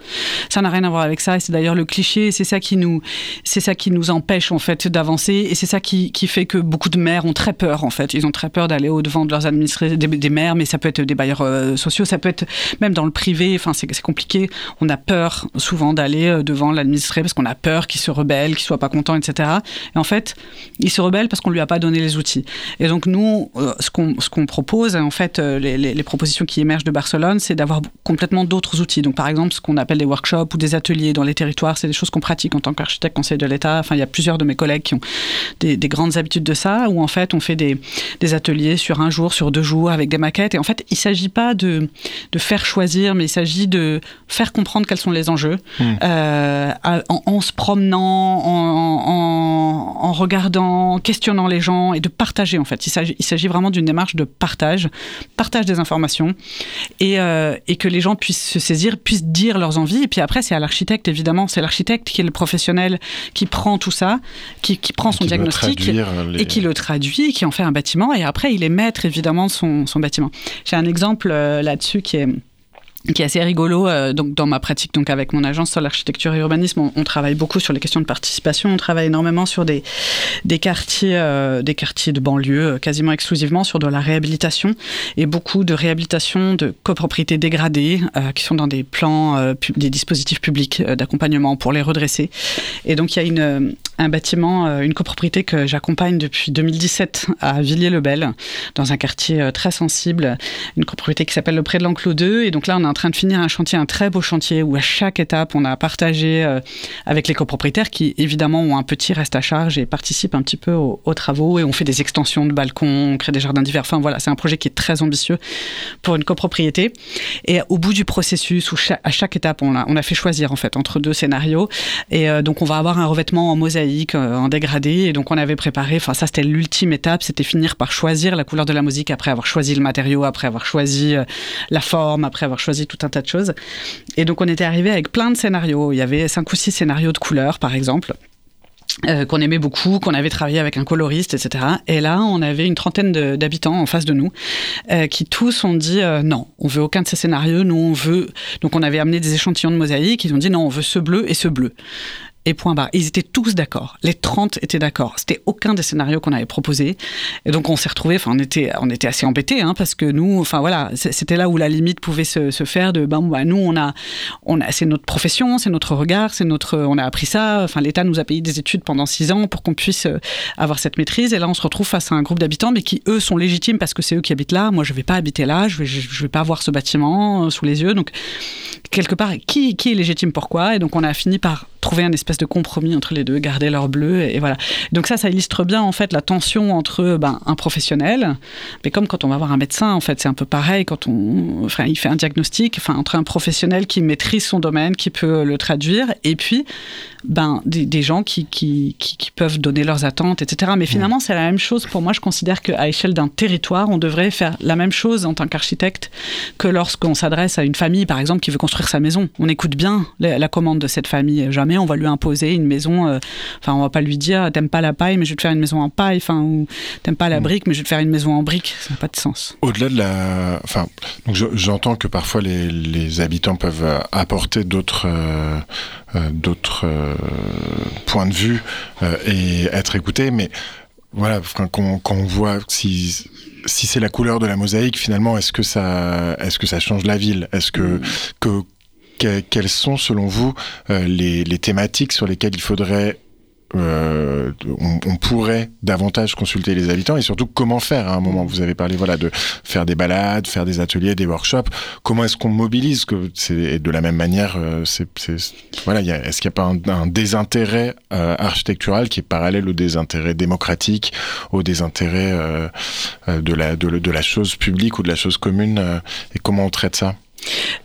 Ça n'a rien à voir avec ça. Et c'est d'ailleurs le cliché. C'est ça qui nous, ça qui nous empêche en fait d'avancer. Et c'est ça qui, qui, fait que beaucoup de maires ont très peur en fait. Ils ont très peur d'aller au devant de leurs administrés, des maires mais ça peut être des bailleurs euh, sociaux, ça peut être même dans le privé. Enfin, c'est compliqué. On a peur souvent d'aller euh, devant l'administré parce qu'on a peur qu'il se rebelle, qu'il soit pas content, etc. Et en fait, il se rebelle parce qu'on lui a pas donné les outils. Et donc nous, euh, ce qu'on propose, en fait, les, propositions qui émergent de Barcelone, c'est d'avoir complètement d'autres outils. Donc par exemple, ce qu'on appelle des workshops ou des ateliers dans les territoires, c'est des choses qu'on pratique en tant qu'architecte conseil de l'État. Enfin, il y a plusieurs de mes collègues qui ont des, des, grandes habitudes de ça, où en fait on fait des ateliers sur un jour, sur deux jours avec des maquettes. Et en fait, il ne s'agit pas de, de, faire choisir, mais il s'agit de faire comprendre quels sont les enjeux hmm. euh, en, se promenant, en, en, regardant, questionnant les gens et de partager en fait. Il s'agit vraiment d'une démarche de partage, partage des informations et, euh, et, que les gens puissent se saisir, puissent dire leurs envies. Et puis après, c'est à l'architecte évidemment, c'est l'architecte qui est le professionnel qui prend tout ça, qui, qui prend son diagnostic et qui le traduit, qui en fait un bâtiment. Et après, il est maître évidemment de son, son bâtiment. J'ai un exemple euh, là-dessus qui est qui est assez rigolo euh, donc dans ma pratique donc avec mon agence sur l'architecture et l'urbanisme on, travaille beaucoup sur les questions de participation on travaille énormément sur des des quartiers euh, des quartiers de banlieue quasiment exclusivement sur de la réhabilitation et beaucoup de réhabilitation de copropriétés dégradées qui sont dans des plans des dispositifs publics d'accompagnement pour les redresser et donc il y a une un bâtiment une copropriété que j'accompagne depuis 2017 à Villiers-le-Bel dans un quartier très sensible une copropriété qui s'appelle le Pré de l'Enclos 2. Et donc là, on en train de finir un chantier, un très beau chantier, où à chaque étape, on a partagé euh, avec les copropriétaires qui, évidemment, ont un petit reste à charge et participent un petit peu aux, travaux. Et on fait des extensions de balcons, on crée des jardins d'hiver. Enfin, voilà, c'est un projet qui est très ambitieux pour une copropriété. Et au bout du processus, où à chaque étape, on a, fait choisir, en fait, entre deux scénarios. Et euh, donc, on va avoir un revêtement en mosaïque, euh, en dégradé. Et donc, on avait préparé, enfin, ça, c'était l'ultime étape, c'était finir par choisir la couleur de la musique après avoir choisi le matériau, après avoir choisi la forme, après avoir choisi tout un tas de choses. Et donc on était arrivé avec plein de scénarios. Il y avait cinq ou six scénarios de couleurs, par exemple. Euh, qu'on aimait beaucoup, qu'on avait travaillé avec un coloriste, etc. Et là, on avait une trentaine d'habitants en face de nous euh, qui tous ont dit non, on veut aucun de ces scénarios, nous on veut. Donc on avait amené des échantillons de mosaïque, ils ont dit non, on veut ce bleu et ce bleu et point barre. Ils étaient tous d'accord. Les 30 étaient d'accord. C'était aucun des scénarios qu'on avait proposés. Et donc on s'est retrouvés, enfin on était, on était assez embêtés, hein, parce que nous, enfin voilà, c'était là où la limite pouvait se, faire de, ben bah, nous on a, on a, c'est notre profession, c'est notre regard, c'est notre, on a appris ça. Enfin l'État nous a payé des études pendant six ans pour qu'on puisse euh, avoir cette maîtrise. Et là on se retrouve face à un groupe d'habitants, mais qui eux sont légitimes parce que c'est eux qui habitent là. Moi je vais pas habiter là, je vais, vais pas avoir ce bâtiment euh, sous les yeux. Donc quelque part, qui, qui est légitime pourquoi Et donc on a fini par trouver un de compromis entre les deux, garder leur bleu, et, voilà. Donc ça, ça illustre bien en fait la tension entre ben, un professionnel, mais comme quand on va voir un médecin, en fait, c'est un peu pareil quand on, enfin, il fait un diagnostic, enfin, entre un professionnel qui maîtrise son domaine, qui peut le traduire, et puis ben, des, gens qui, qui, qui, peuvent donner leurs attentes, etc. Mais finalement, c'est la même chose. Pour moi, je considère qu'à échelle d'un territoire, on devrait faire la même chose en tant qu'architecte que lorsqu'on s'adresse à une famille, par exemple, qui veut construire sa maison. On écoute bien la, la commande de cette famille. Jamais on va lui imposer imposer une maison. Euh, enfin, on va pas lui dire t'aimes pas la paille, mais je vais te faire une maison en paille. Enfin, ou t'aimes pas la mm. brique, mais je vais te faire une maison en brique. Ça n'a pas de sens. Au-delà de la, enfin, j'entends que parfois les, habitants peuvent apporter d'autres d'autres points de vue et être écoutés, mais voilà, quand, quand on voit si si c'est la couleur de la mosaïque, finalement, est-ce que ça, est-ce que ça change la ville? Est-ce que, que, quelles sont, selon vous, euh, les, thématiques sur lesquelles il faudrait euh, on, pourrait davantage consulter les habitants et surtout comment faire à un moment. Vous avez parlé voilà de faire des balades, faire des ateliers, des workshops. Comment est-ce qu'on mobilise que c'est de la même manière euh, c'est, voilà est-ce qu'il n'y a pas un, désintérêt euh, architectural qui est parallèle au désintérêt démocratique, au désintérêt de la de, la chose publique ou de la chose commune et comment on traite ça?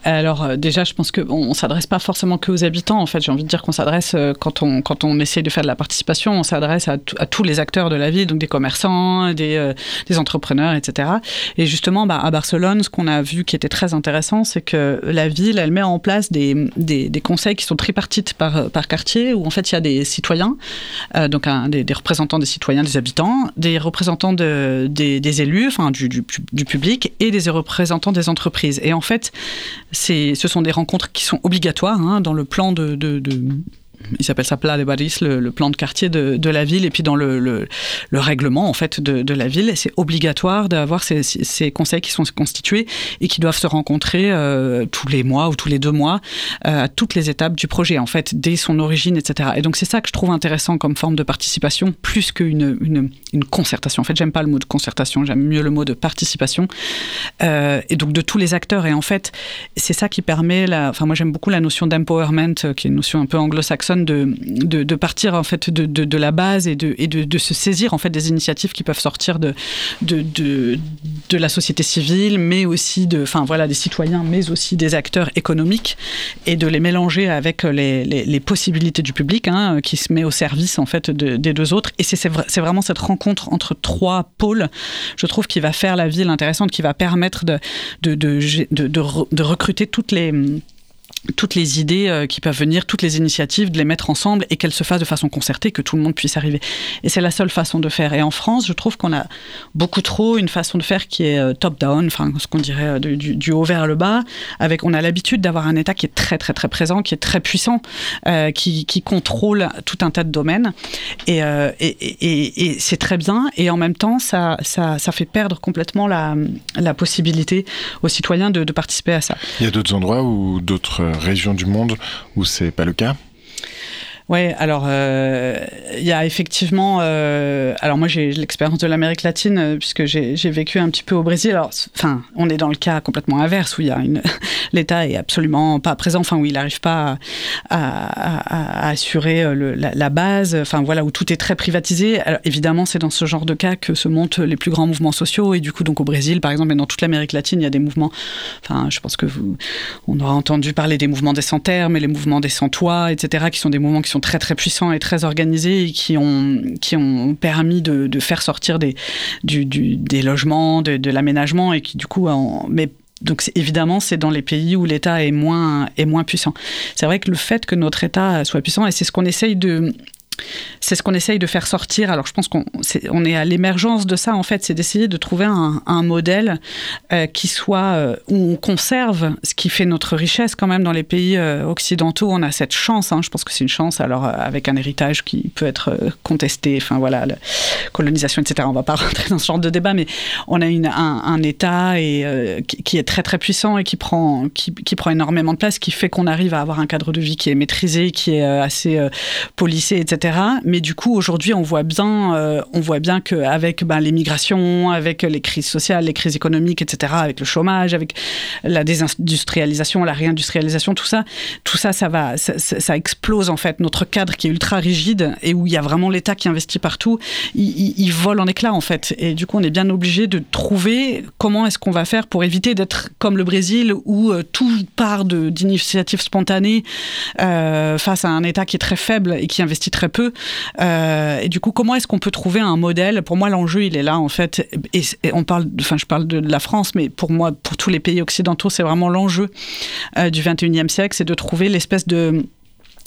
Alors euh, déjà, je pense qu'on on, s'adresse pas forcément que aux habitants. En fait, j'ai envie de dire qu'on s'adresse euh, quand on quand on essaie de faire de la participation, on s'adresse à, tous les acteurs de la ville, donc des commerçants, des, euh, entrepreneurs, etc. Et justement, bah, à Barcelone, ce qu'on a vu qui était très intéressant, c'est que la ville, elle met en place des, des, conseils qui sont tripartites par par quartier, où en fait il y a des citoyens, donc des, représentants des citoyens, des habitants, des représentants de, des, élus, enfin du, du, du public, et des représentants des entreprises. Et en fait ce sont des rencontres qui sont obligatoires hein, dans le plan de, il s'appelle ça Pla de Baris, le, plan de quartier de, la ville, et puis dans le, le, règlement en fait de, la ville, c'est obligatoire d'avoir ces, conseils qui sont constitués et qui doivent se rencontrer euh, tous les mois ou tous les deux mois euh, à toutes les étapes du projet, en fait, dès son origine, etc. Et donc c'est ça que je trouve intéressant comme forme de participation, plus qu'une une, concertation. En fait, j'aime pas le mot de concertation, j'aime mieux le mot de participation, euh, et donc de tous les acteurs. Et en fait, c'est ça qui permet, enfin moi j'aime beaucoup la notion d'empowerment, qui est une notion un peu anglo-saxonne de, partir en fait de, la base et, de, se saisir en fait des initiatives qui peuvent sortir de, la société civile, mais aussi de, enfin voilà, des citoyens, mais aussi des acteurs économiques, et de les mélanger avec les, possibilités du public, hein, qui se met au service en fait des deux autres. Et c'est vraiment cette rencontre entre trois pôles, je trouve, qui va faire la ville intéressante, qui va permettre de recruter toutes les toutes les idées euh, qui peuvent venir, toutes les initiatives, de les mettre ensemble et qu'elles se fassent de façon concertée, que tout le monde puisse arriver. Et c'est la seule façon de faire. Et en France, je trouve qu'on a beaucoup trop une façon de faire qui est euh, top-down, enfin ce qu'on dirait euh, du, haut vers le bas. Avec, on a l'habitude d'avoir un État qui est très très très présent, qui est très puissant, qui, qui, contrôle tout un tas de domaines. Et, et, et, c'est très bien. Et en même temps, ça, ça, ça fait perdre complètement la, la possibilité aux citoyens de, de participer à ça. Il y a d'autres endroits ou d'autres régions du monde où c'est pas le cas? Ouais, alors euh, il y a effectivement. Euh, alors moi j'ai l'expérience de l'Amérique latine euh, puisque j'ai vécu un petit peu au Brésil. Alors, enfin, on est dans le cas complètement inverse où il y a (laughs) l'État est absolument pas présent, enfin où il n'arrive pas à, assurer la, base. Enfin voilà où tout est très privatisé. Alors, évidemment, c'est dans ce genre de cas que se montent les plus grands mouvements sociaux et du coup donc au Brésil par exemple et dans toute l'Amérique latine il y a des mouvements. Enfin, je pense que vous on aura entendu parler des mouvements des sans mais les mouvements des sans-toits, etc. qui sont des mouvements qui sont très très puissants et très organisés et qui ont, qui ont permis de, de faire sortir des, du, des logements, de, l'aménagement et qui du coup, mais donc évidemment, c'est dans les pays où l'État est moins, est moins puissant. C'est vrai que le fait que notre État soit puissant, et c'est ce qu'on essaye de, c'est ce qu'on essaye de faire sortir. Alors je pense qu'on est, à l'émergence de ça en fait, c'est d'essayer de trouver un, modèle euh, qui soit euh, où on conserve ce qui fait notre richesse quand même dans les pays euh, occidentaux. On a cette chance, hein. je pense que c'est une chance. Alors avec un héritage qui peut être contesté, enfin voilà, la colonisation, etc. On va pas (laughs) rentrer dans ce genre de débat, mais on a un, État qui, est très très puissant et qui prend qui prend énormément de place, qui fait qu'on arrive à avoir un cadre de vie qui est maîtrisé, qui est assez policé, etc. Mais du coup, aujourd'hui, on voit bien, euh, on voit bien qu'avec ben, les migrations, avec les crises sociales, les crises économiques, etc., avec le chômage, avec la désindustrialisation, la réindustrialisation, tout ça, tout ça, ça va, ça, explose en fait. Notre cadre qui est ultra rigide et où il y a vraiment l'État qui investit partout, il, vole en éclats en fait. Et du coup, on est bien obligé de trouver comment est-ce qu'on va faire pour éviter d'être comme le Brésil où euh, tout part d'initiatives spontanées euh, face à un État qui est très faible et qui investit très peu euh, et du coup, comment est-ce qu'on peut trouver un modèle? Pour moi, l'enjeu, il est là, en fait. Et, on parle, enfin, je parle de, la France, mais pour moi, pour tous les pays occidentaux, c'est vraiment l'enjeu euh, du 21e siècle, c'est de trouver l'espèce de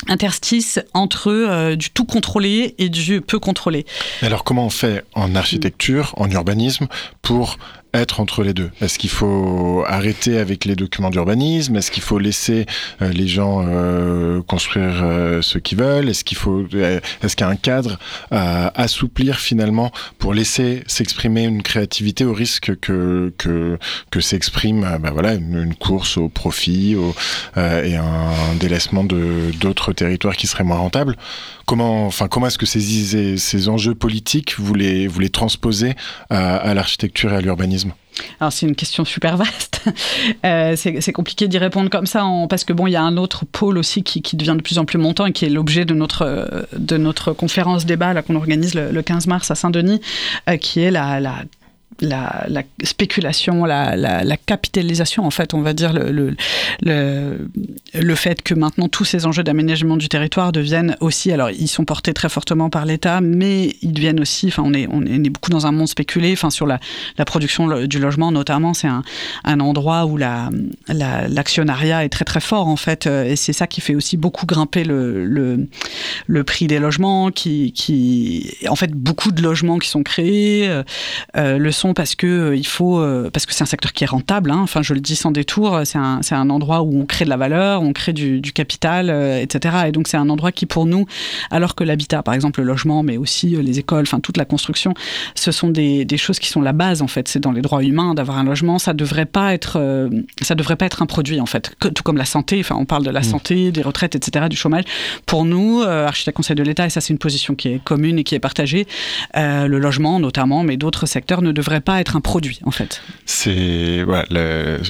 interstice entre euh, du tout contrôlé et du peu contrôlé. Alors comment on fait en architecture, en urbanisme, pour être entre les deux. Est-ce qu'il faut arrêter avec les documents d'urbanisme? Est-ce qu'il faut laisser euh, les gens euh, construire euh, ce qu'ils veulent? Est-ce qu'il faut, est-ce qu'il y a un cadre à assouplir finalement pour laisser s'exprimer une créativité au risque que que, que s'exprime ben voilà une, course au profit et un délaissement de d'autres territoires qui seraient moins rentables? Comment, enfin, comment est-ce que ces, ces enjeux politiques, vous les, vous les transposez à, l'architecture et à l'urbanisme? Alors c'est une question super vaste. (laughs) Euh, c'est compliqué d'y répondre comme ça parce que bon, il y a un autre pôle aussi qui, qui, devient de plus en plus montant et qui est l'objet de notre de notre conférence débat qu'on organise le, 15 mars à Saint-Denis, euh, qui est la la, spéculation, la, capitalisation, en fait, on va dire, le, le, le, fait que maintenant tous ces enjeux d'aménagement du territoire deviennent aussi, alors ils sont portés très fortement par l'État, mais ils deviennent aussi, enfin, on est, on est beaucoup dans un monde spéculé, enfin, sur la, production du logement notamment, c'est un, un, endroit où l'actionnariat est très très fort, en fait, et c'est ça qui fait aussi beaucoup grimper le, le, prix des logements, qui, qui, en fait, beaucoup de logements qui sont créés, euh, euh, parce que euh, il faut euh, parce que c'est un secteur qui est rentable. Hein. Enfin, je le dis sans détour, c'est un, un, endroit où on crée de la valeur, on crée du, capital, euh, etc. Et donc c'est un endroit qui pour nous, alors que l'habitat, par exemple le logement, mais aussi les écoles, enfin toute la construction, ce sont des, des choses qui sont la base en fait. C'est dans les droits humains d'avoir un logement. Ça devrait pas être ça devrait pas être un produit en fait. tout comme la santé. Enfin, on parle de la mmh. santé, des retraites, etc. Du chômage. Pour nous, architecte conseil de l'État, et ça c'est une position qui est commune et qui est partagée. le logement notamment, mais d'autres secteurs ne devraient pas être un produit, en fait. C'est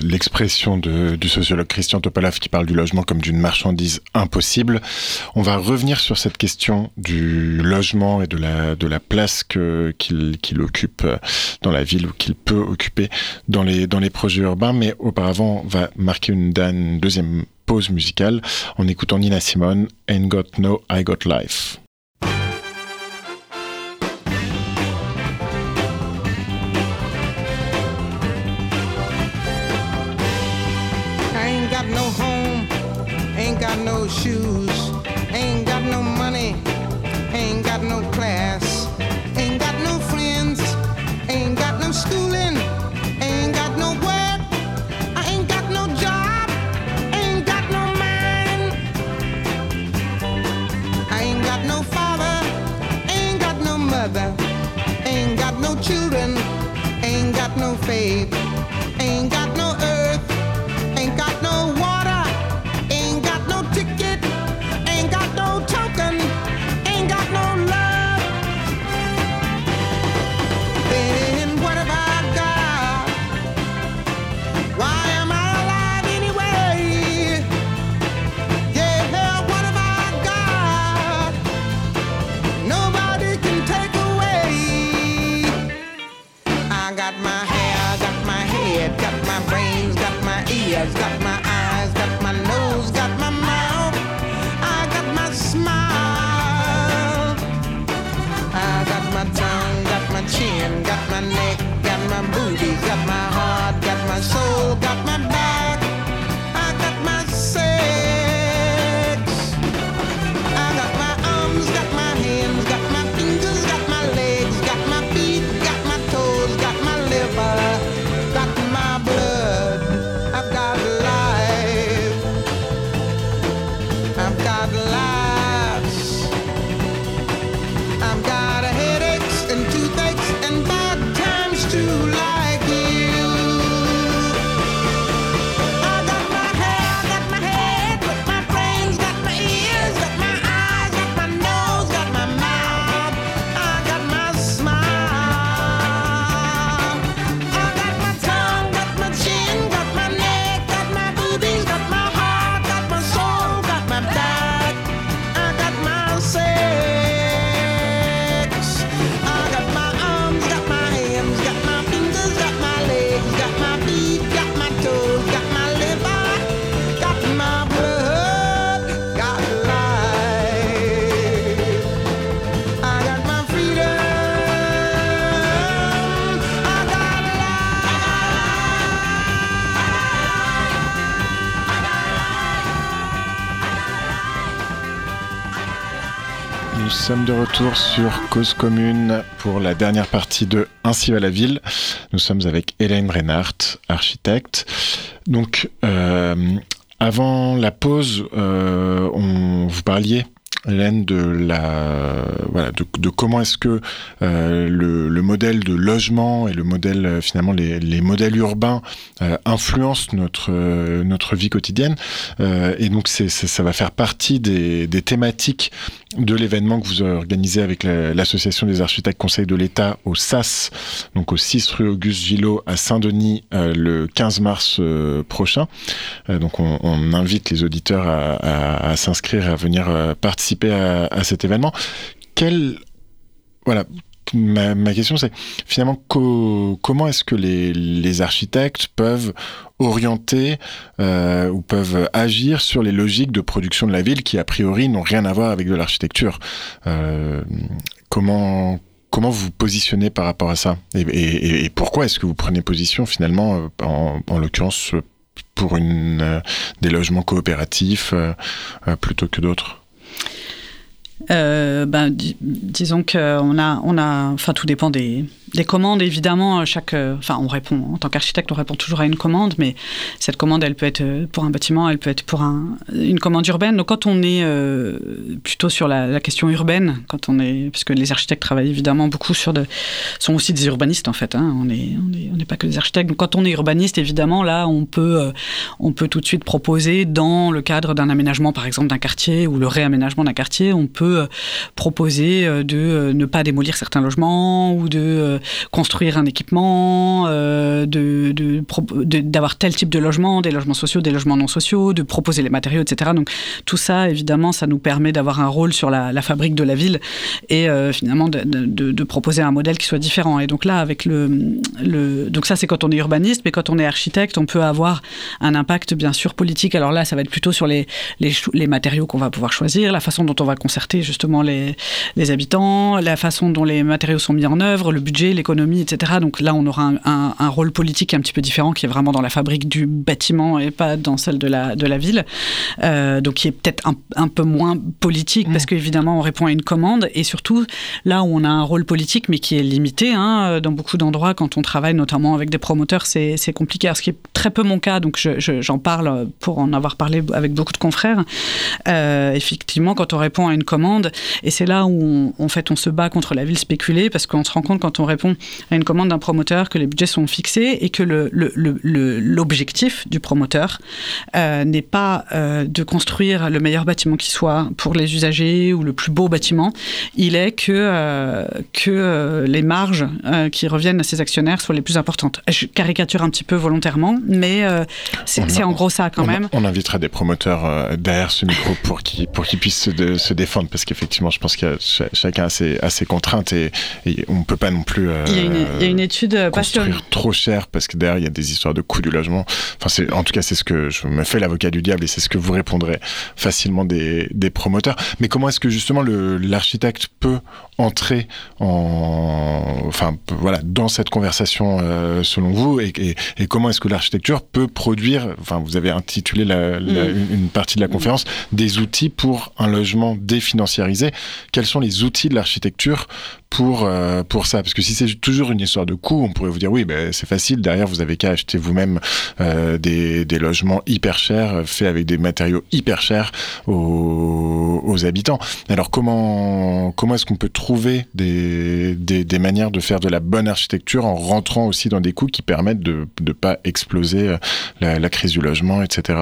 l'expression du sociologue Christian Topalov qui parle du logement comme d'une marchandise impossible. On va revenir sur cette question du logement et de la, place qu'il occupe dans la ville ou qu'il peut occuper dans les, dans les projets urbains. Mais auparavant, on va marquer une, une deuxième pause musicale en écoutant Nina Simone, Ain't Got No, I Got Life. De retour sur Cause Commune pour la dernière partie de Ainsi va la ville. Nous sommes avec Hélène Reinhardt, architecte. Donc, euh, avant la pause, euh, on, vous parliez Hélène, de la voilà de, comment est-ce que euh, le, modèle de logement et le modèle euh, finalement les, les, modèles urbains euh, influencent notre notre vie quotidienne et donc c'est, ça va faire partie des, des thématiques de l'événement que vous organisez avec l'association des architectes Conseil de l'État au SAS, donc au 6 rue Auguste Gillot à Saint-Denis le 15 mars prochain. donc on, invite les auditeurs à, à, à s'inscrire à venir participer à, cet événement. Quel, voilà, ma, question c'est finalement comment est-ce que les, architectes peuvent orienter euh, ou peuvent agir sur les logiques de production de la ville qui a priori n'ont rien à voir avec de l'architecture? Euh, comment comment vous vous positionnez par rapport à ça? Et, pourquoi est-ce que vous prenez position finalement euh, en, en l'occurrence pour une, des logements coopératifs plutôt que d'autres? Euh, ben, disons qu'on a, enfin tout dépend des, des commandes, évidemment, chaque, euh, enfin, on répond en tant qu'architecte, on répond toujours à une commande, mais cette commande, elle peut être euh, pour un bâtiment, elle peut être pour un, une commande urbaine. Donc, quand on est plutôt sur la, question urbaine, quand on est, parce que les architectes travaillent évidemment beaucoup sur sont aussi des urbanistes en fait. Hein, on n'est on est, pas que des architectes. Donc, quand on est urbaniste, évidemment, là, on peut, on peut tout de suite proposer dans le cadre d'un aménagement, par exemple, d'un quartier ou le réaménagement d'un quartier, on peut proposer de ne pas démolir certains logements ou de construire un équipement, euh, de, d'avoir tel type de logement, des logements sociaux, des logements non sociaux, de proposer les matériaux, etc. Donc tout ça, évidemment, ça nous permet d'avoir un rôle sur la, fabrique de la ville et euh, finalement de, proposer un modèle qui soit différent. Et donc là, avec le, le donc ça c'est quand on est urbaniste, mais quand on est architecte, on peut avoir un impact bien sûr politique. Alors là, ça va être plutôt sur les, les matériaux qu'on va pouvoir choisir, la façon dont on va concerter justement les, les habitants, la façon dont les matériaux sont mis en œuvre, le budget, l'économie, etc. Donc là, on aura un, rôle politique un petit peu différent qui est vraiment dans la fabrique du bâtiment et pas dans celle de la, de la ville. Euh, donc qui est peut-être un, peu moins politique parce mmh. qu'évidemment, on répond à une commande et surtout là où on a un rôle politique mais qui est limité hein, dans beaucoup d'endroits quand on travaille notamment avec des promoteurs, c'est compliqué. Alors, ce qui est très peu mon cas, donc j'en parle pour en avoir parlé avec beaucoup de confrères. Euh, effectivement, quand on répond à une commande, et c'est là où en fait on se bat contre la ville spéculée parce qu'on se rend compte quand on répond à une commande d'un promoteur que les budgets sont fixés et que l'objectif le, du promoteur euh, n'est pas euh, de construire le meilleur bâtiment qui soit pour les usagers ou le plus beau bâtiment. Il est que, euh, que les marges qui reviennent à ses actionnaires soient les plus importantes. Je caricature un petit peu volontairement, mais c'est en gros ça quand même. On invitera des promoteurs derrière ce micro pour qu'ils pour puissent se, défendre parce qu'effectivement, je pense que chacun a ses, a ses contraintes et, et on ne peut pas non plus il y a une étude euh, trop cher parce que derrière il y a des histoires de coût du logement. Enfin, c'est en tout cas c'est ce que je me fais l'avocat du diable et c'est ce que vous répondrez facilement des, des promoteurs. Mais comment est-ce que justement l'architecte peut entrer en, enfin voilà, dans cette conversation euh, selon vous et, et, comment est-ce que l'architecture peut produire, enfin vous avez intitulé la, mm. une partie de la conférence, des outils pour un logement définanciarisé. Quels sont les outils de l'architecture pour, euh, pour ça? Parce que si c'est toujours une histoire de coût, on pourrait vous dire oui, ben, c'est facile, derrière vous avez qu'à acheter vous-même euh, des, des, logements hyper chers, faits avec des matériaux hyper chers aux, aux habitants. Alors comment, comment est-ce qu'on peut trouver des, des, des, manières de faire de la bonne architecture en rentrant aussi dans des coûts qui permettent de ne pas exploser euh, la crise du logement, etc.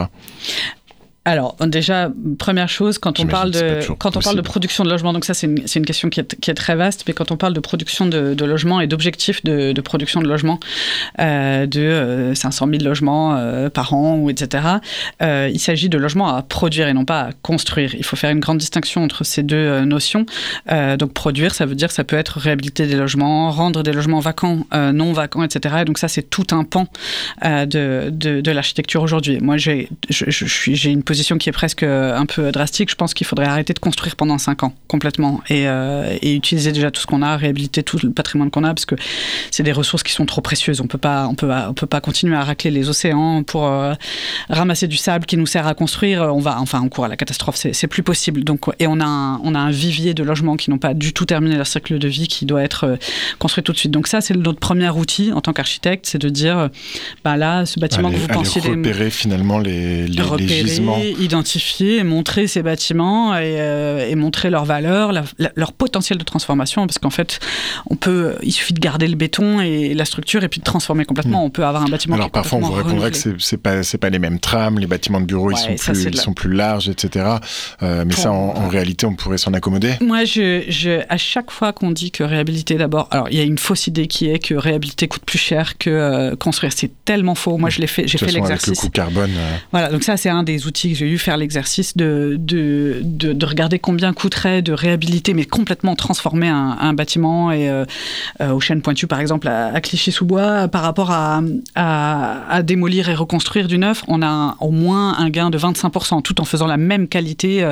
Alors déjà, première chose, quand on parle de quand on parle de production de logement, donc ça c'est une, une, question qui est, qui est, très vaste, mais quand on parle de production de, de logement et d'objectifs de, de, production de logement euh, de 500 euh, 000 logements euh, par an ou etc. Euh, il s'agit de logements à produire et non pas à construire. Il faut faire une grande distinction entre ces deux notions. donc produire, ça veut dire ça peut être réhabiliter des logements, rendre des logements vacants, non vacants, etc. Et donc ça c'est tout un pan de, de, de l'architecture aujourd'hui. Moi j'ai j'ai une position qui est presque un peu drastique. Je pense qu'il faudrait arrêter de construire pendant 5 ans complètement et, et utiliser déjà tout ce qu'on a, réhabiliter tout le patrimoine qu'on a parce que c'est des ressources qui sont trop précieuses. On peut pas, on peut, on peut pas continuer à racler les océans pour ramasser du sable qui nous sert à construire. On va, enfin, on court à la catastrophe. C'est plus possible. Donc, et on a un, on a un vivier de logements qui n'ont pas du tout terminé leur cycle de vie qui doit être construit tout de suite. Donc ça, c'est notre premier outil en tant qu'architecte, c'est de dire, bah là, ce bâtiment que vous pensiez... repérer finalement les, les, repérer, gisements. Identifier, montrer ces bâtiments et, euh, et montrer leur valeur, leur potentiel de transformation, parce qu'en fait, on peut, il suffit de garder le béton et la structure et puis de transformer complètement. Hmm. On peut avoir un bâtiment. Alors parfois, on vous répondrait que c'est pas c'est pas les mêmes trames, les bâtiments de bureaux ils sont plus ils sont plus larges, etc. Euh, mais ça, en, réalité, on pourrait s'en accommoder? Moi, je, je, à chaque fois qu'on dit que réhabiliter d'abord, alors il y a une fausse idée qui est que réhabiliter coûte plus cher que euh, construire. C'est tellement faux. Moi, je l'ai fait, j'ai fait l'exercice. Le coût carbone. Voilà, donc ça, c'est un des outils j'ai eu, faire l'exercice de de, de, regarder combien coûterait de réhabiliter, mais complètement transformer un, bâtiment. Et euh, aux chaînes pointues, par exemple, à, Clichy-sous-Bois, par rapport à, à, démolir et reconstruire du neuf, on a au moins un gain de 25%, tout en faisant la même qualité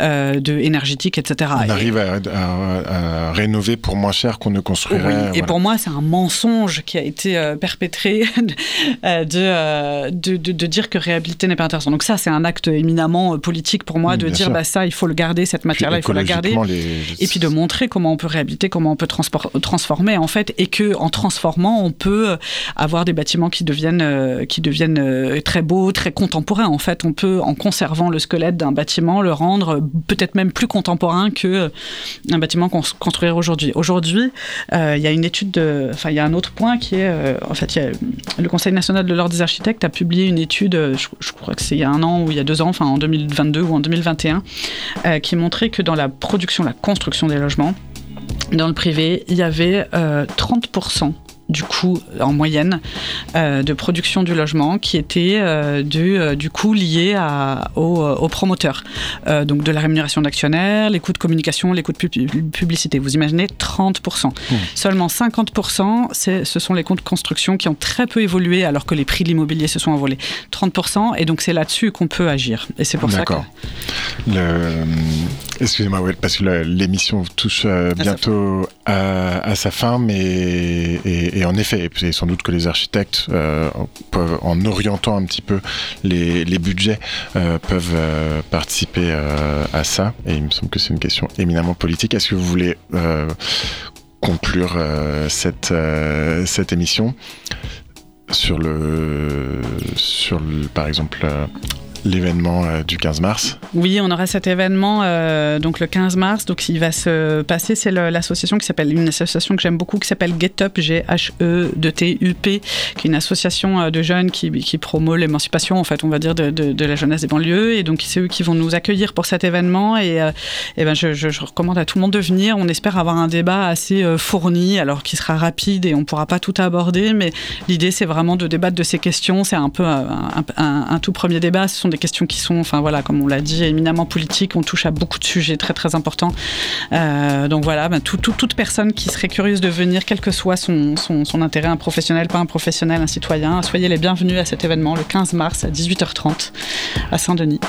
de énergétique, etc. On arrive à, rénover pour moins cher qu'on ne construirait. Et pour moi, c'est un mensonge qui a été euh, perpétré (laughs) euh, euh, de, de, de, dire que réhabiliter n'est pas intéressant. Donc ça, c'est un acte éminemment politique pour moi de dire bah, ça, il faut le garder, cette matière-là, il faut la garder. Et puis de montrer comment on peut réhabiliter, comment on peut transformer en fait, et que en transformant, on peut avoir des bâtiments qui deviennent, qui deviennent très beaux, très contemporains. En fait, on peut, en conservant le squelette d'un bâtiment, le rendre peut-être même plus contemporain que un bâtiment qu'on construirait aujourd'hui. Aujourd'hui, il y a une étude de enfin, il y a un autre point qui est, euh, en fait, le Conseil national de l'ordre des architectes a publié une étude, euh, je, crois que c'est il y a un an ou il y a deux ans, enfin en 2022 ou en 2021, euh, qui montrait que dans la production, la construction des logements, dans le privé, il y avait 30% du coût en moyenne euh, de production du logement qui était euh, du, euh, du coût lié à, aux, promoteurs. donc de la rémunération d'actionnaires, les coûts de communication, les coûts de publicité. Vous imaginez 30%. Mmh. Seulement 50%, ce sont les coûts de construction qui ont très peu évolué alors que les prix de l'immobilier se sont envolés. 30%, et donc c'est là-dessus qu'on peut agir. Et c'est pour ça que... Excusez-moi, parce que l'émission touche bientôt à, sa fin, mais... Et, en effet, et sans doute que les architectes euh, peuvent, en orientant un petit peu les, budgets, euh, peuvent euh, participer à ça. Et il me semble que c'est une question éminemment politique. Est-ce que vous voulez conclure cette, cette émission sur le, sur le, par exemple, l'événement euh, du 15 mars. Oui, on aura cet événement euh, donc le 15 mars. Donc il va se passer, c'est l'association qui s'appelle une association que j'aime beaucoup qui s'appelle Get Up, G H E D T U P, qui est une association euh, de jeunes qui, qui promeut l'émancipation en fait, on va dire de, la jeunesse des banlieues. Et donc c'est eux qui vont nous accueillir pour cet événement. Et, et ben je, recommande à tout le monde de venir. On espère avoir un débat assez fourni, alors qui sera rapide et on pourra pas tout aborder, mais l'idée c'est vraiment de débattre de ces questions. C'est un peu un, tout premier débat. Questions qui sont, enfin voilà, comme on l'a dit, éminemment politiques. On touche à beaucoup de sujets très très importants. Euh, donc voilà, ben, toute personne qui serait curieuse de venir, quel que soit son, son, intérêt, un professionnel, pas un professionnel, un citoyen, soyez les bienvenus à cet événement le 15 mars à 18h30 à Saint-Denis.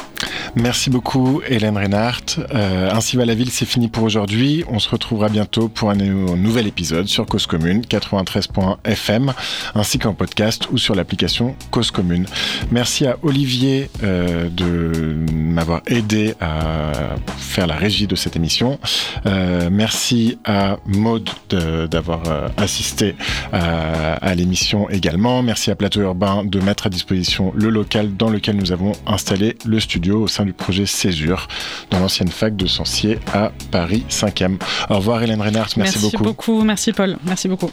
Merci beaucoup Hélène Reinhardt. Euh, ainsi va la ville, c'est fini pour aujourd'hui. On se retrouvera bientôt pour un nouvel épisode sur Cause Commune 93.fm ainsi qu'en podcast ou sur l'application Cause Commune. Merci à Olivier euh, de m'avoir aidé à faire la régie de cette émission. Euh, merci à Maude d'avoir assisté à, à l'émission également. Merci à Plateau Urbain de mettre à disposition le local dans lequel nous avons installé le studio au sein du projet Césure dans l'ancienne fac de Sancier à Paris 5e. Au revoir Hélène Reinhardt, merci, merci beaucoup. beaucoup. Merci Paul, merci beaucoup.